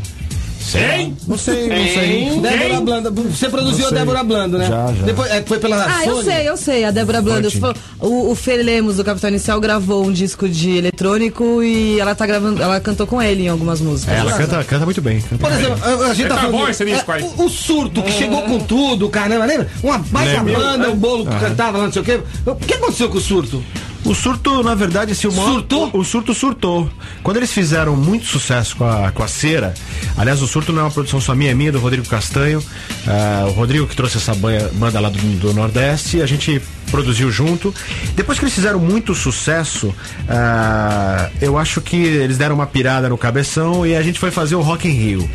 Hein? Não sei, não sei. Débora Blando. Você produziu a. Débora Blando, né? Já, já. Depois, é, foi pela Ah, eu Sony? sei, eu sei. A Débora. Falou- O, o Fer Lemos, do Capital Inicial, gravou um disco de eletrônico e ela tá gravando. Ela cantou com ele em algumas músicas. É, ela canta, canta muito bem. canta Por bem. exemplo, a, a gente tá Tá falando. bom esse disco é, o, o surto que chegou com tudo, caramba, lembra? Uma baita banda, o bolo que cantava lá, não sei o quê. O que aconteceu com o surto? O surto, na verdade, assim, o maior- Surtou? O, surto surtou. Quando eles fizeram muito sucesso com a, com a cera, aliás, o surto não é uma produção só minha, é minha, do Rodrigo Castanho. ah, o Rodrigo que trouxe essa banda lá do, do Nordeste, a gente produziu junto. Depois que eles fizeram muito sucesso, ah, eu acho que eles deram uma pirada no cabeção e a gente foi fazer o Rock in Rio.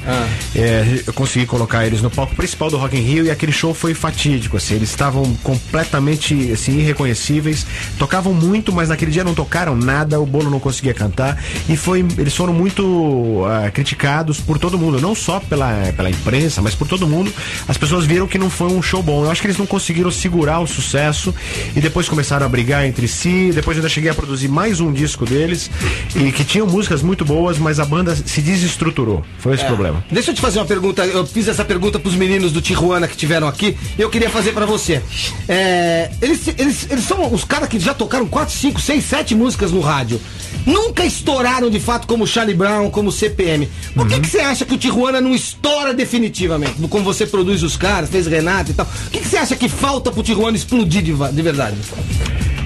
É, eu consegui colocar eles no palco principal do Rock in Rio e aquele show foi fatídico, assim, eles estavam completamente assim, irreconhecíveis, tocavam muito, mas naquele dia não tocaram nada, o bolo não conseguia cantar e foi, eles foram muito ah, criticados por todo mundo, não só pela, pela imprensa, mas por todo mundo. As pessoas viram que não foi um show bom. Eu acho que eles não conseguiram segurar o sucesso e depois começaram a brigar entre si. Depois eu ainda cheguei a produzir mais um disco deles e que tinham músicas muito boas, mas a banda se desestruturou. Foi esse o problema. Deixa eu te fazer uma pergunta. Eu fiz essa pergunta pros meninos do Tijuana que tiveram aqui e eu queria fazer pra você. É, eles, eles, eles são os caras que já tocaram 4, 5, 6, 7 músicas no rádio. Nunca estouraram de fato como Charlie Brown, como CPM. Por que, que você acha que o Tijuana não estoura definitivamente? Como você produz os caras, fez Renato e tal. O que, que você acha que falta pro Tijuana explodir de, de verdade?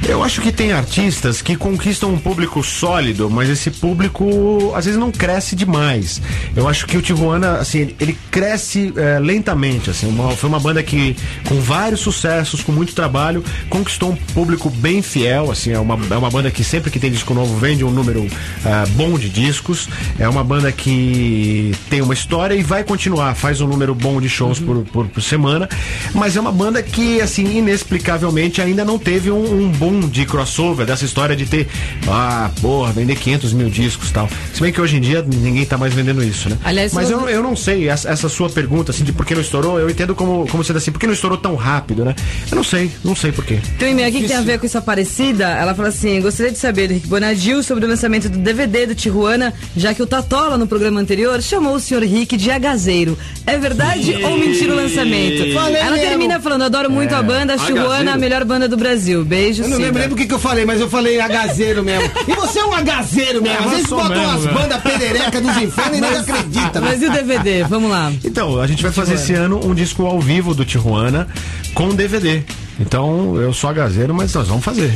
Eu acho que tem artistas que conquistam um público sólido, mas esse público às vezes não cresce demais. Eu acho que o Tijuana, assim, ele, cresce eh, lentamente, assim. uma- foi uma banda que, com vários sucessos, com muito trabalho, conquistou um público bem fiel, assim. É uma, é uma banda que sempre que tem disco novo vende um número ah, bom de discos. É uma banda que tem uma história e vai continuar, faz um número bom de shows por, por, por semana. Mas é uma banda que, assim, inexplicavelmente ainda não teve um, um boom de crossover, dessa história de ter, ah, porra, vender 500 mil discos tal. Se bem que hoje em dia ninguém tá mais vendendo isso, né? Aliás, Mas eu, eu não sei, essa, essa sua pergunta, assim, de por que não estourou, eu entendo como, como sendo assim, por que não estourou tão rápido, né? Eu não sei, não sei por quê. Tem um e-mail aqui que tem a ver com isso Aparecida. Ela fala assim: gostaria de saber do Rick Bonadil sobre o lançamento do DVD do Tijuana, já que o Tatola no programa anterior chamou o senhor Rick de agazeiro. É verdade ou mentira o lançamento? Falei Ela mesmo. termina falando: adoro muito a banda, Tijuana, a melhor banda do Brasil. Beijo, Eu não lembro nem do que, que eu falei, mas eu falei agazeiro mesmo. E você é um agazeiro mesmo. Vezes sou botam mesmo, umas né? bandas pederecas dos infernos e não acredita. Mas e o DVD? Vamos lá. Então, a gente vai fazer esse ano um disco ao vivo do Tijuana com DVD. Então, eu sou agazeiro, mas nós vamos fazer.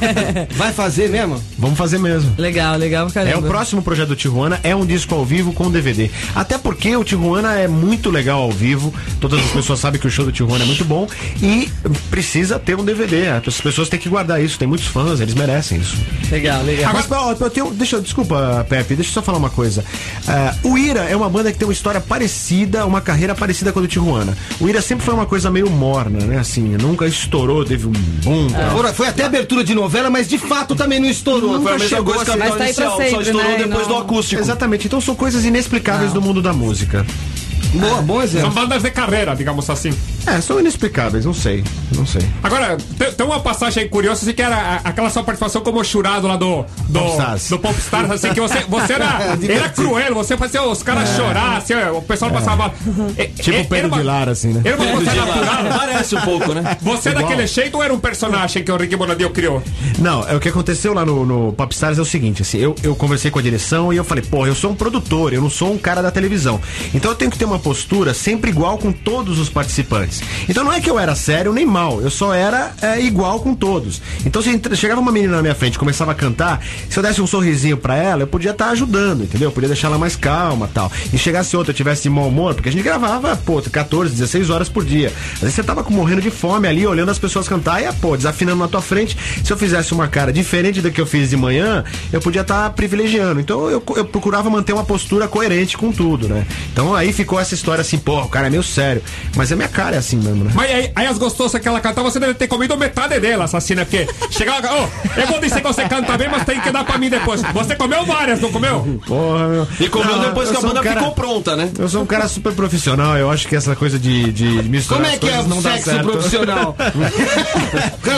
Vai fazer mesmo? vamos fazer mesmo. Legal, legal, caramba. É o próximo projeto do Tijuana, é um disco ao vivo com DVD. Até porque o Tijuana é muito legal ao vivo. Todas as pessoas sabem que o show do Tijuana é muito bom e precisa ter um DVD. As pessoas têm que guardar isso. Tem muitos fãs, eles merecem isso. Legal, legal. Mas, ó, eu tenho, deixa, eu- desculpa, Pepe, deixa eu só falar uma coisa. Ah, o Ira é uma banda que tem uma história parecida, uma carreira parecida com a do Tijuana. O Ira sempre foi uma coisa meio morna, né? Assim, nunca estourou, teve um boom. tal. Foi, foi até abertura de novela, mas de fato também não estourou. Foi a mesma chegou coisa que a a ser- Mas tá aí pra inicial, só sempre, estourou né? depois Não. do acústico. Exatamente, então são coisas inexplicáveis do mundo da música. Boa, bom São exemplo. bandas de carreira, digamos assim. É, são inexplicáveis, não sei, não sei. Agora, tem, uma passagem curiosa, assim, que era a- aquela sua participação como jurado lá do, do, Popstars. do Popstars, assim, que você, você era, era cruel, você fazia os caras chorar, assim, o pessoal passava. É, Tipo é, o Pedro uma- Vilar, assim, né? Era uma coisa natural. Parece um pouco, né? Você é daquele jeito ou era um personagem que o Rick Bonadil criou? Não, é o que aconteceu lá no, no Popstars é o seguinte, assim, eu, eu conversei com a direção e eu falei, porra, eu sou um produtor, eu não sou um cara da televisão. Então eu tenho que ter uma postura sempre igual com todos os participantes. Deles. Então não é que eu era sério nem mal, eu só era é, igual com todos. Então se chegava uma menina na minha frente e começava a cantar, se eu desse um sorrisinho pra ela, eu podia estar ajudando, entendeu? Eu podia deixar ela mais calma tal. E chegasse outra, tivesse de mau humor, porque a gente gravava, pô, 14, 16 horas por dia. Às vezes você tava morrendo de fome ali, olhando as pessoas cantar e, pô, desafinando na tua frente. Se eu fizesse uma cara diferente da que eu fiz de manhã, eu podia estar privilegiando. Então eu, eu procurava manter uma postura coerente com tudo, né? Então aí ficou essa história assim, pô, o cara é meio sério. Mas a minha cara é assim mesmo, né? Mas aí, aí as gostosas que ela cantava, você deve ter comido metade dela, assassina, porque chegava, ô, eu vou dizer que você canta bem, mas tem que dar pra mim depois. Você comeu várias, não comeu? Porra, meu. E comeu Não, depois que a sou um banda cara- ficou pronta, né? Eu sou um cara super profissional, eu acho que essa coisa de, de misturar Como é que é o não dá sexo certo. profissional?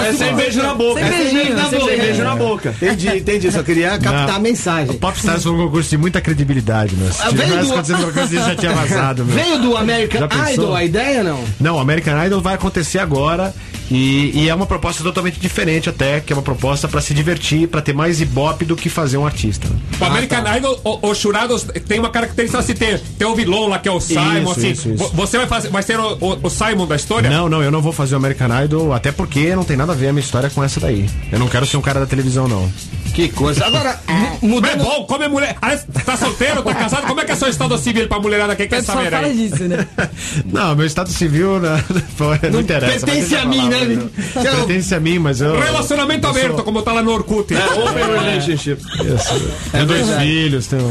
É sem beijo na boca. Sem É beijinho, na sem boca. beijinho. Beijo na boca. Entendi, entendi. Só queria captar Não. a mensagem. O Popstars foi um concurso de muita credibilidade, meu. Se Ah, veio tivesse acontecido coisa, já tinha vazado, meu. Veio do American? Idol a ideia, não? Não, o American Idol vai acontecer agora e, e é uma proposta totalmente diferente até, que é uma proposta pra se divertir, pra ter mais ibope do que fazer um artista. né? O American Idol, o- os jurados tem uma característica assim, tem, tem o vilão lá que é o Simon, assim. isso, isso. Vo- Você vai, fazer, vai ser o, o- o Simon da história? Não, não, eu não vou fazer o American Idol, até porque não tem nada a ver a minha história com essa daí. Eu não quero ser um cara da televisão, não. Que coisa. Agora, é mudando. bom, como é mulher. Ah, tá solteiro, tá casado? Como é que é seu estado civil pra mulherada que quer saber fala aí? disso, né? Não, meu estado civil né, não, não interessa. pertence deixa a mim, lá, né, meu. Então- Pertence a mim, mas eu. Relacionamento eu sou- aberto, como tá lá no Orkut. É, open relationship. Isso. Tenho dois filhos, tenho.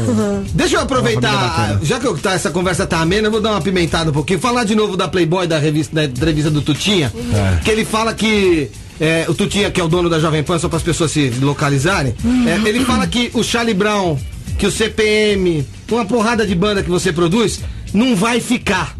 Deixa eu Uma família aproveitar, já que eu- tá, essa conversa tá amena, eu vou dar uma pimentada um pouquinho. Falar de novo da Playboy, da revista, da entrevista do Tutinha, É. que ele fala que. É, o Tutinha, que é o dono da Jovem Pan, só para as pessoas se localizarem, é, ele fala que o Charlie Brown, que o CPM, uma porrada de banda que você produz, não vai ficar.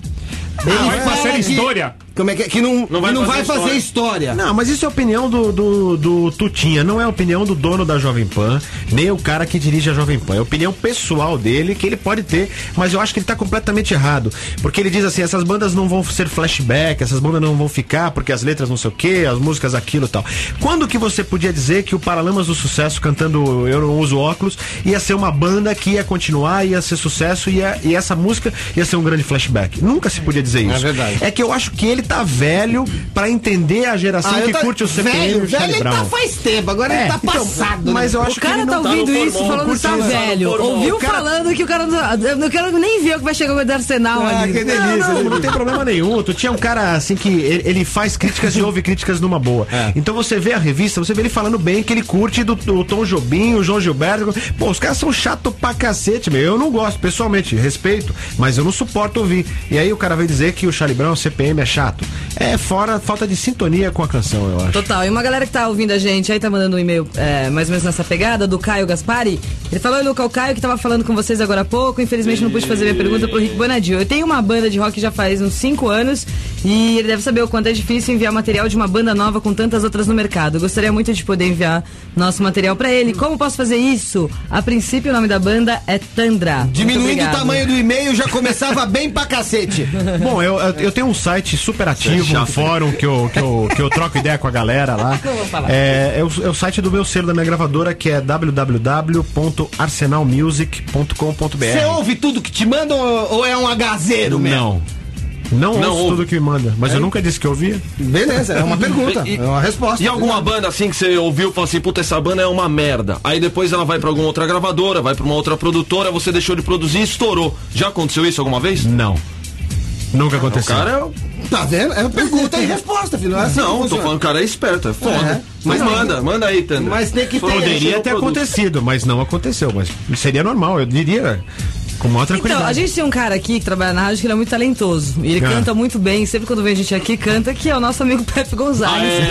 Ele vai fala fazer que- história. Como é que é? Que não, Não vai que não fazer vai fazer história. história. Não, mas isso é a opinião do, do, do Tutinha, não é a opinião do dono da Jovem Pan, nem o cara que dirige a Jovem Pan. É a opinião pessoal dele que ele pode ter, mas eu acho que ele tá completamente errado. Porque ele diz assim: essas bandas não vão ser flashback, essas bandas não vão ficar porque as letras não sei o que, as músicas aquilo e tal. Quando que você podia dizer que o Paralamas do Sucesso cantando Eu Não Uso Óculos ia ser uma banda que ia continuar, ia ser sucesso ia, e essa música ia ser um grande flashback? Nunca se podia dizer isso. verdade. É que eu acho que ele tá velho pra entender a geração Ah, que tô- curte o CPM velho, o velho, Charlie ele Brown. tá faz tempo, agora ele É, tá então, passado. mas né? eu acho O que cara ele tá não tá ouvindo no isso falando que tá tá no velho. Ouviu cara- falando que o cara. não- Eu não quero nem ver o que vai chegar do arsenal Ah, ali. que delícia. Não, não, não tem problema nenhum. Tu tinha um cara assim que ele, ele faz críticas e ouve críticas numa boa. Então você vê a revista, você vê ele falando bem que ele curte do, do Tom Jobim, o João Gilberto. Pô, os caras são chato pra cacete, meu. Eu não gosto, pessoalmente, respeito, mas eu não suporto ouvir. E aí o cara vem dizer que o Charlie Brown, o CPM, é chato. É fora falta de sintonia com a canção, eu acho. Total. E uma galera que tá ouvindo a gente aí tá mandando um e-mail é, mais ou menos nessa pegada, do Caio Gaspari. Ele falou, Luca, o Caio que tava falando com vocês agora há pouco, infelizmente não pude fazer minha pergunta pro Rick Bonadio. Eu tenho uma banda de rock já faz uns 5 anos e ele deve saber o quanto é difícil enviar material de uma banda nova com tantas outras no mercado. Gostaria muito de poder enviar nosso material pra ele. Como posso fazer isso? A princípio o nome da banda é Tandra. Diminuindo o tamanho do e-mail já começava bem pra cacete. Bom, eu, eu, eu tenho um site super ativo, um fórum que eu, que, eu, que eu troco ideia com a galera lá. É, é, o, é o site do meu selo da minha gravadora, que é www.arsenalmusic.com.br. Você ouve tudo que te mandam ou ou é um agazeiro mesmo? Não. Não, Não ouço ouve. tudo que me manda, mas eu nunca disse que ouvia. Beleza, é uma pergunta, E- é uma resposta. E alguma banda assim que você ouviu e falou assim, puta, essa banda é uma merda. Aí depois ela vai pra alguma outra gravadora, vai pra uma outra produtora, você deixou de produzir e estourou. Já aconteceu isso alguma vez? Não. Nunca O aconteceu. cara é. o- Tá vendo? É pergunta e resposta, filho. Não, é assim que Não, tô falando, o cara é esperto, é foda. É. Mas manda, manda aí, Tandra. Mas tem que ter. Poderia ter produto. acontecido, mas não aconteceu. Mas seria normal, eu diria com maior Então, tranquilidade. a gente tem um cara aqui que trabalha na rádio que ele é muito talentoso. E ele Ah. canta muito bem. Sempre quando vem a gente aqui, canta, que é o nosso amigo Pepe Gonzalez.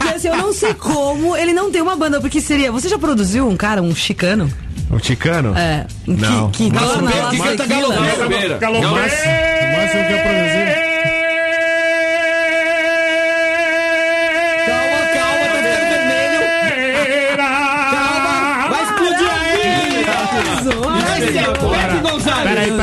Ah, E assim, eu não sei como ele não tem uma banda, porque seria. Você já produziu um cara, um chicano? O Ticano? É. Não. Que, que Mas torna que canta tequila. Galo- Galopeira. Galopeira. O máximo que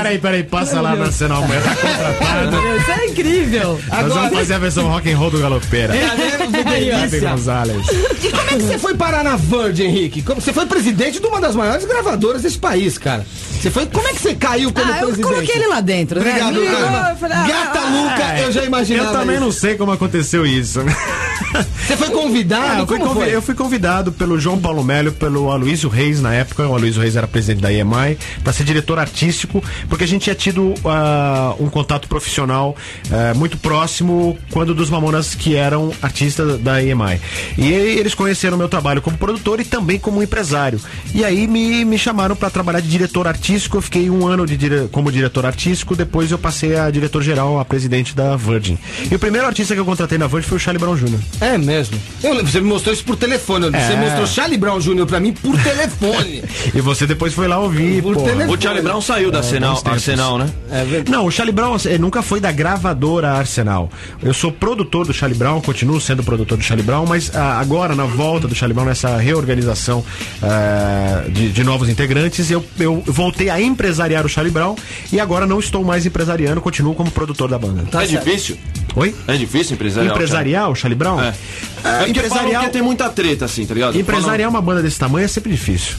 Peraí, peraí, passa lá pra Senal Amanhã, tá contratado. Isso é incrível. Nós vamos fazer a versão rock and roll do Galopeira. É, Felipe delícia. Gonzalez. E como é que você foi parar na Virgin, Henrique? Como- Você foi presidente de uma das maiores gravadoras desse país, cara. Você foi. Como é que você caiu como Ah, eu presidente? coloquei ele lá dentro, né? Obrigado, cara. eu falei, ah, Gata ah, Luca, eu já imaginava. Eu também isso. não sei como aconteceu isso. Você foi convidado? Ah, eu, fui Como convi- foi? eu fui convidado pelo João Paulo Melo, pelo Aloysio Reis na época. O Aloysio Reis era presidente da EMI, para ser diretor artístico, porque a gente tinha tido ah, um contato profissional ah, muito próximo quando dos Mamonas que eram artistas da EMI. E eles conheceram meu trabalho como produtor e também como empresário. E aí me, me chamaram para trabalhar de diretor artístico. Eu fiquei um ano de dire- como diretor artístico, depois eu passei a diretor-geral, a presidente da Virgin. E o primeiro artista que eu contratei na Virgin foi o Charlie Brown Jr. É mesmo. Eu lembro, você me mostrou isso por telefone. Você É. mostrou Charlie Brown Jr. pra mim por telefone. E você depois foi lá ouvir, Por pô. telefone. O Charlie Brown saiu da Arsenal, bons tempos. Arsenal, né? É verdade. Não, o Charlie Brown eh, nunca foi da gravadora Arsenal. Eu sou produtor do Charlie Brown, continuo sendo produtor do Charlie Brown, mas ah, agora, na volta do Charlie Brown, nessa reorganização ah, de, de novos integrantes, eu, eu voltei a empresariar o Charlie Brown e agora não estou mais empresariando, continuo como produtor da banda. é difícil? Oi? É difícil empresarial? Empresarial, o Charlie Brown? É. Ah, É empresarial, tem muita treta, assim, tá ligado? empresariar uma banda desse tamanho é sempre difícil.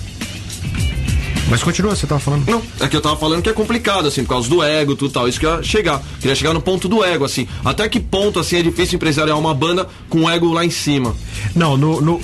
Mas continua, você tava falando. Não, é que eu tava falando que é complicado, assim, por causa do ego, tudo tal. Isso que eu ia chegar. Queria chegar no ponto do ego, assim. Até que ponto, assim, é difícil empresariar uma banda com o ego lá em cima? Não, no, no-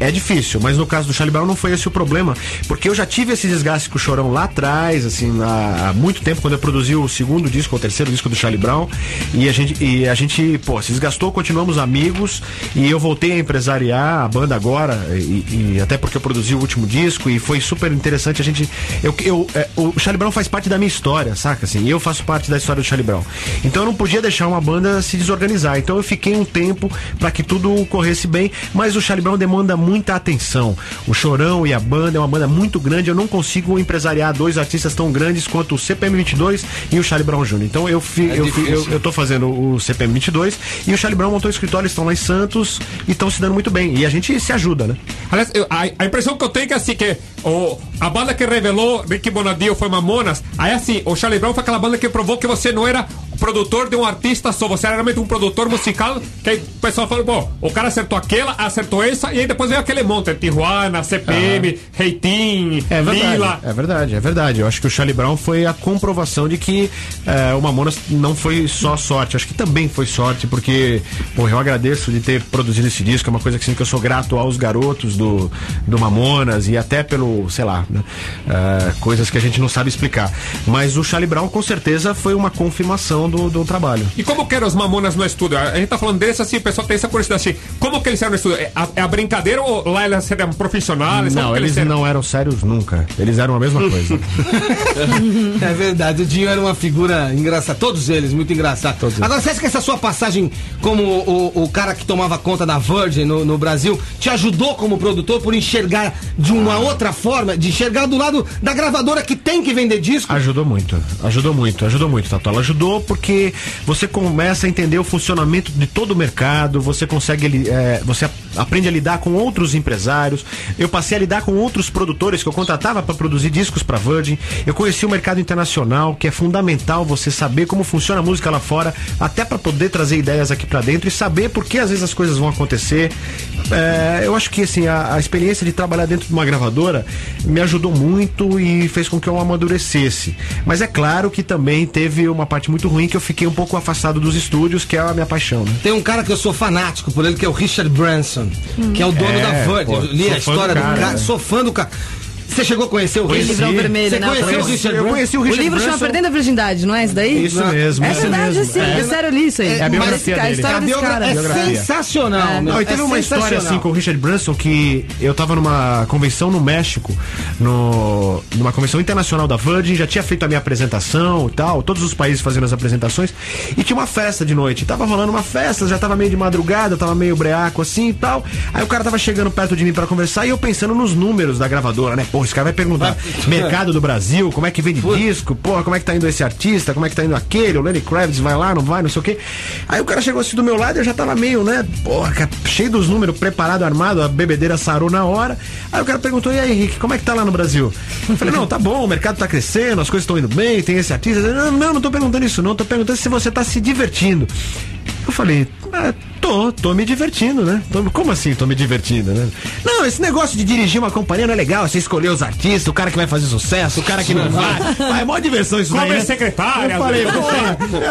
É difícil, mas no caso do Charlie Brown não foi esse o problema. Porque eu já tive esse desgaste com o Chorão lá atrás, assim, há, muito tempo, quando eu produzi o segundo disco, o terceiro disco do Charlie Brown. E a gente, e a gente pô, se desgastou, continuamos amigos. E eu voltei a empresariar a banda agora, e, e até porque eu produzi o último disco, e foi super interessante. A gente. Eu, eu, é, o Charlie Brown faz parte da minha história, saca? Assim, eu faço parte da história do Charlie Brown. Então eu não podia deixar uma banda se desorganizar. Então eu fiquei um tempo para que tudo corresse bem, mas o Charlie Brown demanda muita atenção. O Chorão e a banda é uma banda muito grande. Eu não consigo empresariar dois artistas tão grandes quanto o CPM 22 e o Charlie Brown Jr. Então eu fi, eu, fi- eu, eu tô fazendo o CPM 22 e o Charlie Brown montou o escritório, estão lá em Santos e estão se dando muito bem. E a gente se ajuda, né? Aliás, eu- a, a impressão que eu tenho é que assim, que o, a banda que revelou Ricky Bonadio foi Mamonas, aí assim, o Charlie Brown foi aquela banda que provou que você não era produtor de um artista só, você era realmente um produtor musical, que aí o pessoal falou, pô, o cara acertou aquela, acertou essa, e aí depois veio aquele monte, Tijuana, CPM, Reitinho, É verdade, Lila. é verdade, é verdade. Eu acho que o Charlie Brown foi a comprovação de que é, o Mamonas não foi só sorte. Acho que também foi sorte, porque, pô, eu agradeço de ter produzido esse disco. É uma coisa que, assim, que eu sou grato aos garotos do, do Mamonas e até pelo, sei lá, né, é, coisas que a gente não sabe explicar. Mas o Charlie Brown, com certeza, foi uma confirmação do, do trabalho. E como que eram os Mamonas no estúdio? A gente tá falando deles assim, o pessoal tem essa curiosidade assim, como que eles eram no estúdio? É a, é a brincadeira ou lá eles eram profissionais? Não, que eles eram? não eram sérios nunca. Eles eram a mesma coisa. É verdade, o Dinho era uma figura engraçada. Todos eles, muito engraçado. Agora, você acha que essa sua passagem como o, o cara que tomava conta da Virgin no, no Brasil te ajudou como produtor por enxergar de uma Ah. outra forma, de enxergar do lado da gravadora que tem que vender disco? Ajudou muito, ajudou muito, ajudou muito, Tatola. Ajudou porque você começa a entender o funcionamento de todo o mercado, você consegue, é, você aprende a lidar com outros empresários. Eu passei a lidar com outros produtores que eu contratava para produzir discos para Virgin. Eu conheci o mercado internacional, que é fundamental você saber como funciona a música lá fora, até para poder trazer ideias aqui para dentro e saber por que às vezes as coisas vão acontecer. É, eu acho que assim a, a experiência de trabalhar dentro de uma gravadora me ajudou muito e fez com que eu amadurecesse. Mas é claro que também teve uma parte muito ruim que eu fiquei um pouco afastado dos estúdios, que é a minha paixão. Né? Tem um cara que eu sou fanático por ele, que é o Richard Branson, que é o dono É, da pô, Eu li a história do do cara, cara, né? sou fã do cara. Você chegou a conhecer o. Richard? Livrão vermelho, Você né? conheceu o. Richard Eu Branson? conheci o O Richard livro chama Branson. Perdendo a Virgindade, não é isso daí? Isso mesmo, É isso verdade, mesmo. sim. É. É sério, eu li isso aí. É a biografia Mas, a dele. história A desse cara. é Biografia. sensacional. É. meu. Não, e teve É uma história sensacional. assim com o Richard Branson que eu tava numa convenção no México, no, numa convenção internacional da Virgin, já tinha feito a minha apresentação e tal, todos os países fazendo as apresentações, e tinha uma festa de noite. Tava rolando uma festa, já tava meio de madrugada, tava meio breaco assim e tal. Aí o cara tava chegando perto de mim pra conversar e eu pensando nos números da gravadora, né? Pô, esse cara vai perguntar mercado do Brasil, como é que vende disco, porra, como é que tá indo esse artista, como é que tá indo aquele, o Lenny Kravitz vai lá, não vai, não sei o quê. Aí o cara chegou assim do meu lado e eu já tava meio, né, porra, cara, cheio dos números, preparado, armado, a bebedeira sarou na hora. Aí o cara perguntou, e aí, Henrique, como é que tá lá no Brasil? Eu falei, não, tá bom, o mercado tá crescendo, as coisas estão indo bem, tem esse artista. Não, não, não tô perguntando isso, não, tô perguntando se você tá se divertindo. Eu falei, ah, tô, tô me divertindo, né? Tô- como assim tô me divertindo, né? Não, esse negócio de dirigir uma companhia não é legal, você escolher os artistas, o cara que vai fazer sucesso, o cara que não vai. Ah, é mó diversão isso Come daí, né? secretária, Eu falei, né?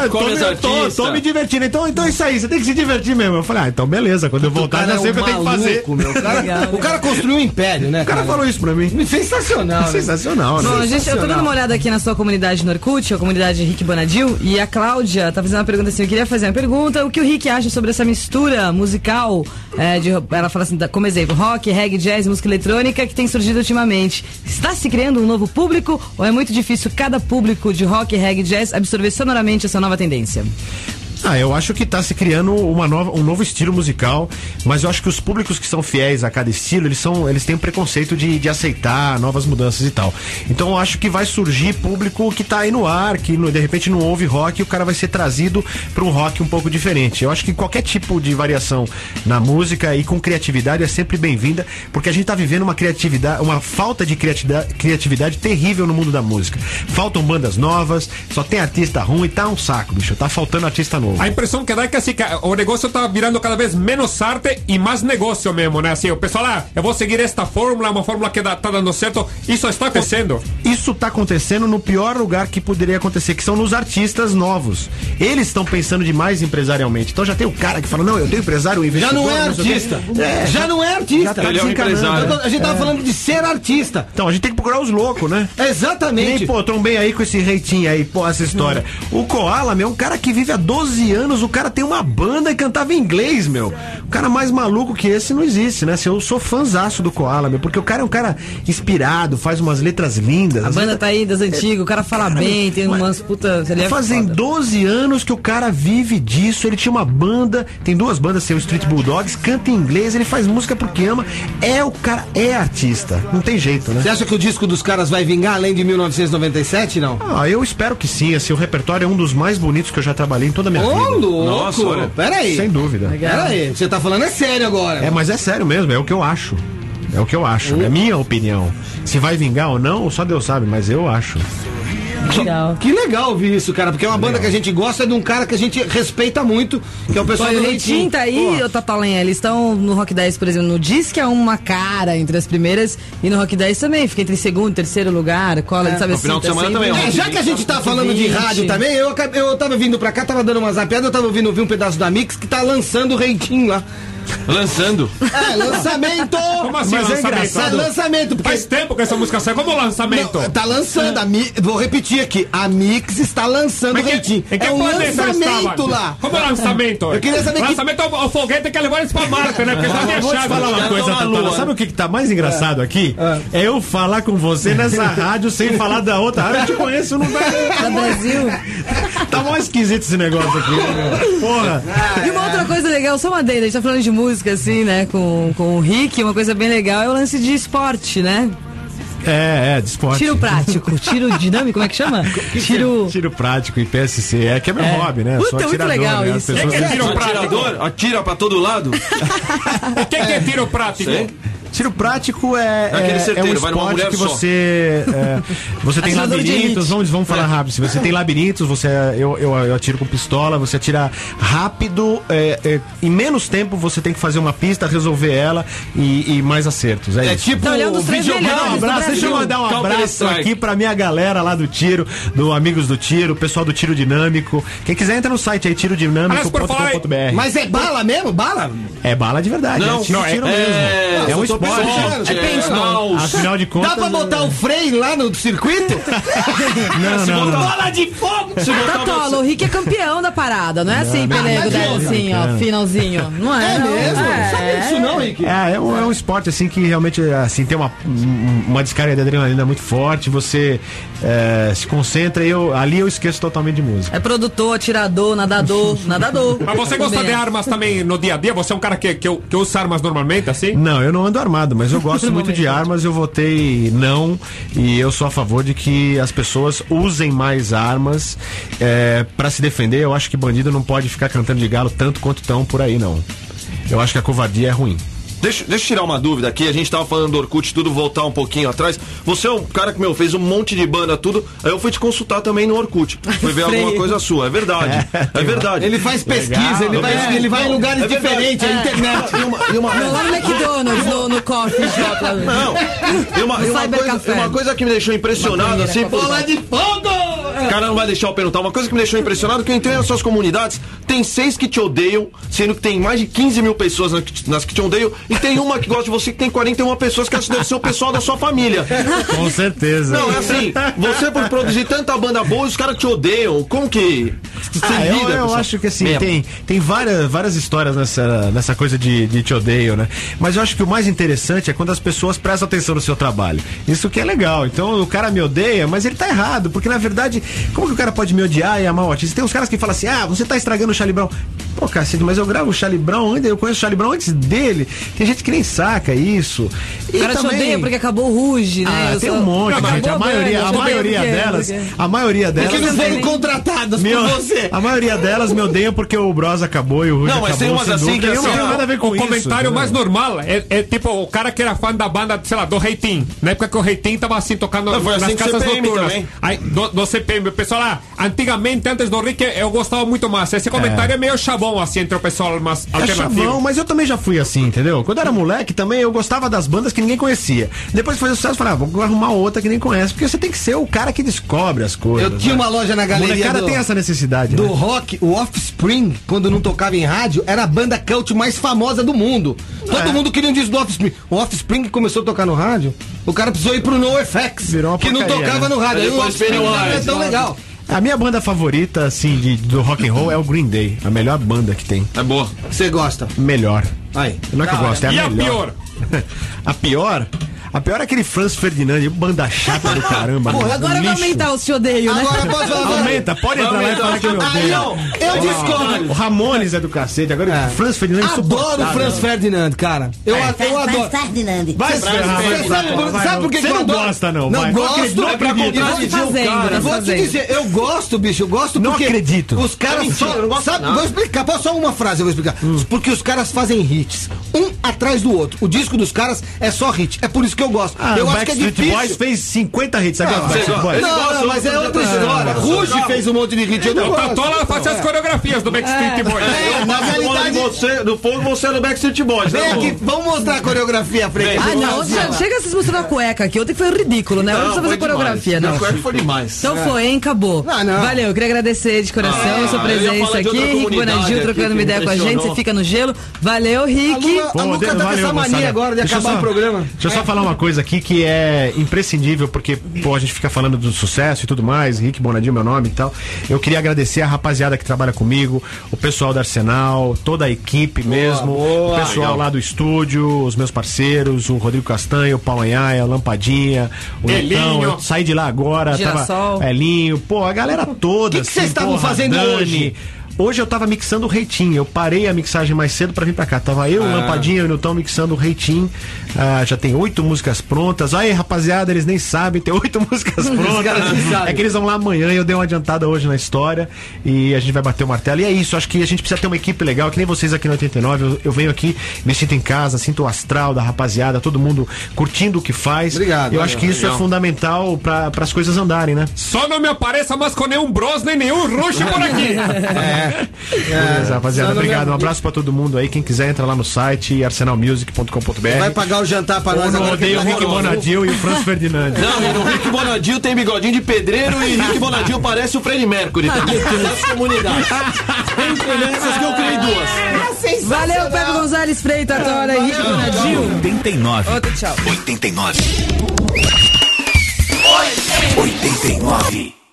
eu tô, me- tô, tô me divertindo. Então, então é isso aí, você tem que se divertir mesmo. Eu falei, ah, então beleza, quando eu voltar já sei o que eu tenho que fazer. é Meu. O, cara, o cara construiu um império, né? O cara falou isso pra mim. Sensacional. né? Sensacional, né? Bom, gente, eu tô dando uma olhada aqui na sua comunidade no Orkut, a comunidade Rick Bonadil, e a Cláudia tá fazendo uma pergunta assim, eu queria fazer uma pergunta, o que o Rick acha sobre essa mistura musical, é, de, ela fala assim, como exemplo, rock, reggae, jazz, música eletrônica, que tem surgido ultimamente. Está se criando um novo público, ou é muito difícil cada público de rock, reggae, jazz absorver sonoramente essa nova tendência? Ah, eu acho que tá se criando uma nova, um novo estilo musical, mas eu acho que os públicos que são fiéis a cada estilo, eles são, eles têm um preconceito de, de aceitar novas mudanças e tal. Então eu acho que vai surgir público que tá aí no ar, que no- de repente não ouve rock e o cara vai ser trazido para um rock um pouco diferente. Eu acho que qualquer tipo de variação na música e com criatividade é sempre bem-vinda, porque a gente tá vivendo uma criatividade, uma falta de criatividade, criatividade terrível no mundo da música. Faltam bandas novas, só tem artista ruim, tá um saco, bicho. Tá faltando artista novo. A impressão que dá é que assim, que o negócio tá virando cada vez menos arte e mais negócio mesmo, né? Assim, o pessoal, ah, eu vou seguir esta fórmula, uma fórmula que dá, tá dando certo. Isso está acontecendo. Isso tá acontecendo no pior lugar que poderia acontecer, que são nos artistas novos. Eles estão pensando demais empresarialmente. Então já tem o cara que fala, não, eu tenho empresário, Já investidor. não é sei o quê. artista. É, já não é artista. Já tá Ele é um empresário. Tô- A gente tava É. falando de ser artista. Então, a gente tem que procurar os loucos, né? Que Exatamente. nem, pô, trombei aí com esse reitinho aí, pô, essa história. O Koala, meu, é um cara que vive há 12 anos, o cara tem uma banda e cantava em inglês, meu. O cara mais maluco que esse não existe, né? Assim, eu sou fãzaço do Koala, meu, porque o cara é um cara inspirado, faz umas letras lindas. A banda letras- tá aí das antigas, o cara fala bem, tem umas putas... É Fazem foda. 12 anos que o cara vive disso. Ele tinha uma banda, tem duas bandas, tem o Street Bulldogs, canta em inglês, ele faz música porque ama. É o cara, é artista. Não tem jeito, né? Você acha que o disco dos caras vai vingar além de 1997, não? Ah, eu espero que sim. Assim, o repertório é um dos mais bonitos que eu já trabalhei em toda a minha Ô, louco! Nossa, olha. Pera aí. Sem dúvida. Pera aí. Você tá falando é sério agora. É, mas é sério mesmo, é o que eu acho. É o que eu acho, é minha opinião. Se vai vingar ou não, só Deus sabe, mas eu acho. Legal. Que legal ouvir isso, cara, porque é uma banda que a gente gosta é de um cara que a gente respeita muito, que é o pessoal do o Reitinho tá aí, ô Tatalenha, eles estão no Rock 10, por exemplo, no Disque é uma cara entre as primeiras e no Rock 10 também, fica entre segundo e terceiro lugar, cola, sabe No assim. final de tá semana sempre- também. É, já que a gente tá falando de rádio também, eu, eu tava vindo pra cá, tava dando uma zapiada, eu tava ouvindo ouvir um pedaço da Mix que tá lançando o reitinho lá. Lançando. É, lançamento! Como assim, Mas é lançamento? engraçado. É lançamento, porque. Faz tempo que essa música saiu. Como lançamento? Não, tá lançando, a Mi- vou repetir aqui, a Mix está lançando o que- reitinho. em que É um lançamento lá. Como lançamento? Eu queria saber que- Lançamento é o, foguete que levar eles pra Marte, né? Porque já Vou te falar uma coisa, Tatana. lua. Sabe o que, que tá mais engraçado aqui? É. eu falar com você nessa rádio sem falar da outra rádio. Eu te conheço, não vai. Da Brasil. Tá mó esquisito esse negócio aqui, né? Porra. E uma outra coisa legal, só uma dele, a gente tá falando de música assim, né, com, com o Rick, uma coisa bem legal é o lance de esporte, né? É, é, de esporte. Tiro prático, tiro dinâmico, como é que chama? Tiro. Tiro prático e PSC. É que é meu É. hobby, né? Puta, Sou muito atirador, legal né? Isso. pessoas É que é tiro prático? Atirador, atira pra todo lado. Quem que é tiro prático? Sei. Tiro prático é, Aquele é, é certeiro, um vai numa esporte que você é, você tem labirintos, vamos, vamos falar rápido. Se você tem labirintos, você eu, eu, eu atiro com pistola, você atira rápido, é, é, em menos tempo você tem que fazer uma pista, resolver ela e, e mais acertos. É, É isso. tipo Tá olhando os três videogame. melhores. Mandar um abraço, deixa eu mandar um abraço aqui pra minha galera lá do tiro, do Amigos do Tiro, pessoal do Tiro Dinâmico. Quem quiser entra no site aí, tirodinâmico.com.br. Mas é bala mesmo? Bala? É bala de verdade, Não, é tiro, não, é- tiro é- mesmo. É, um eu tô esporte. Pensando. É paintball. Afinal de contas. Dá pra botar o freio lá no circuito? Não, não, não. Bola de fogo! Se botar Tá tolo, o Rick é campeão da parada, não é assim, não, pelego dela, é assim, ó, finalzinho. Não é? É não. mesmo? É. Não sabia disso não, Rick. É, é um, é um esporte assim que realmente assim, tem uma, um- uma descarga de adrenalina muito forte, você é, se concentra e eu, ali eu esqueço totalmente de música. É produtor, atirador, nadador, nadador. Mas você gosta de é. armas também no dia a dia? Você é um cara que, que, que usa armas normalmente, assim? Não, eu não ando armado, mas eu gosto muito de armas. eu votei não e eu sou a favor de que as pessoas usem mais armas é, para se defender. Eu acho que bandido não pode ficar cantando de galo tanto quanto estão por aí, não. Eu acho que a covardia é ruim. Deixa, deixa eu tirar uma dúvida aqui. A gente tava falando do Orkut, tudo voltar um pouquinho atrás. Você é um cara que, meu, fez um monte de banda, tudo. Aí eu fui te consultar também no Orkut. Fui ver alguma coisa sua. É verdade. É, verdade. Ele faz pesquisa, ele vai, ele vai em lugares É diferentes, é internet. E uma, e uma- Não, lá no McDonald's, no, no coffee shop. Não. E uma, e uma coisa, uma coisa que me deixou impressionado, assim, Bola de fogo! o cara não vai deixar eu perguntar. Uma coisa que me deixou impressionado, que eu entrei nas suas comunidades, tem seis que te odeiam, sendo que tem mais de 15 mil pessoas nas que te odeiam, e tem uma que gosta de você que tem 41 pessoas, que acho que deve ser o pessoal da sua família. Com certeza. Não, é assim, você por produzir tanta banda boa, os caras te odeiam. Como que. Você Ah, eu, lida eu essa acho que assim, tem, tem várias, várias histórias nessa, nessa coisa de, de te odeio, né? Mas eu acho que o mais interessante é quando as pessoas prestam atenção no seu trabalho. Isso que é legal. Então o cara me odeia, mas ele tá errado, porque na verdade, como que o cara pode me odiar e amar o artista? Tem uns caras que falam assim: ah, você tá estragando o Charlie Brown. Pô, cacete, mas eu gravo o Charlie Brown eu conheço o Charlie Brown antes dele. Tem gente que nem saca isso. O cara te odeia porque acabou o Ruge, né? Ah, Eu tem sou- um monte, Não, gente. A acabou maioria, a maioria porque- delas, porque- a maioria delas. Porque não foram também. contratadas Meu, por você. a maioria delas me odeiam porque o Bros acabou e o Ruge Não, mas tem acabou. umas assim dúvida. que não assim, tenho ó, nada a ver com o isso. comentário entendeu? mais normal é, é tipo o cara que era fã da banda, sei lá, do Reitinho. Na época que o Reitinho tava assim tocando Não, foi nas assim o casas CPM noturnas. também. Aí, do, do CPM, o pessoal lá, antigamente, antes do Rick, eu gostava muito mais. Esse comentário é, meio chabão, assim, entre o pessoal mais É alternativo. chavão, mas eu também já fui assim, entendeu? Quando eu era moleque também eu gostava das bandas que ninguém conhecia. Depois de fazer sucesso, eu falava, ah, vou arrumar outra que nem conhece, porque você tem que ser o cara que descobre as coisas. Eu tinha né? uma loja na galeria molecada do- tem essa necessidade. Do né? rock, o Offspring, quando não tocava em rádio, era a banda cult mais famosa do mundo. Todo É. mundo queria um disco do Offspring. O Offspring que começou a tocar no rádio, o cara precisou ir pro NoFX, que não porcaria, tocava né? no rádio. Aí o Offspring não é tão legal. A minha banda favorita, assim, de, do rock and roll é o Green Day. A melhor banda que tem. É boa. Você gosta? Melhor. Aí. Não é que eu gosto, é a E a melhor. a pior? A pior é aquele Franz Ferdinand, banda chata do caramba. Pô, mano, agora vai aumentar o te odeio, né? Agora posso falar. Aumenta, pode entrar lá e falar que eu me Aí odeio. não, eu discordo. O Ramones é do cacete, agora É. o Franz Ferdinand é Adoro o. Franz Ferdinand, cara. Eu, eu adoro. Se ferrar, vai, por- vai, sabe por que Você eu não gosta, não. Não gosto, não é pra acredito. contradizer Nas fazendas, nas Vou te dizer, eu gosto, bicho, eu gosto Não porque acredito. os caras É mentira, só, eu não vou explicar, posso só uma frase eu vou explicar. Porque os caras fazem hits, um atrás do outro. O disco dos caras é só hit. É por isso que eu gosto. Ah, eu o acho que é Backstreet difícil. Boys fez 50 hits, sabe? Não, o Backstreet Boys? ele não, gosta, não, mas é eu- outra história. Ruge fez um monte de hit, eu não O gosto. Tatola fazia as coreografias do Backstreet Boys. É, na realidade, você, do fogo, você é do Backstreet Boys. vem né, aqui, vamos mostrar a coreografia, Frei. Ah, não, chega a se mostrar a cueca aqui. Ontem foi ridículo, né? Hoje Não, precisa fazer coreografia, não. Não, foi demais. Então foi, hein? Acabou. Não, não. Valeu, eu queria agradecer de coração Ah, a sua presença aqui. Rick aqui trocando uma ideia com a gente. Você fica no gelo. Valeu, A Rick. A Luca tá com essa mania agora de acabar o programa. Deixa eu só falar uma coisa aqui que é imprescindível, porque, pô, a gente fica falando do sucesso e tudo mais, Rick Bonadinho, meu nome e tal. Eu queria agradecer a rapaziada que trabalha comigo, o pessoal da Arsenal, toda a equipe mesmo, boa. o pessoal lá do estúdio, os meus parceiros, o Rodrigo Castanho, o Paulo Anhaia, a Lampadinha, o Elinho. Netão, eu saí de lá agora, Girassol. tava Elinho, pô, a galera toda. Que que vocês assim, estavam fazendo Dani. hoje? Hoje eu tava mixando o Reitinho. Eu parei a mixagem mais cedo pra vir pra cá. Tava Ah. eu, o Lampadinha e o Nutão mixando o Reitinho. Ah, já tem oito músicas prontas. Aí, rapaziada, eles nem sabem, tem oito músicas prontas. é que eles vão lá amanhã e eu dei uma adiantada hoje na história. E a gente vai bater o martelo. E é isso, acho que a gente precisa ter uma equipe legal, que nem vocês aqui no 89. Eu, eu venho aqui, me sinto em casa, sinto o astral da rapaziada, todo mundo curtindo o que faz. Obrigado, Eu acho que isso é fundamental pra, as coisas andarem, né? Só não me apareça mais com nenhum Bros nem nenhum Rush por aqui. Beleza, rapaziada. Obrigado. Um abraço pra todo mundo aí. Quem quiser, entra lá no site arsenalmusic.com.br. Vai pagar o jantar pra nós agora. odeio o Rick. Bonadil e o Franz Ferdinand. Não, e no Rick Bonadil tem bigodinho de pedreiro e Rick Bonadil parece o Freddie Mercury. Tá? Das comunidades. Entre nessas que eu criei duas. Valeu, Pedro Gonzalez Freitas, Tora e Rick Bonadil. 89. Outro tchau. 89. 89.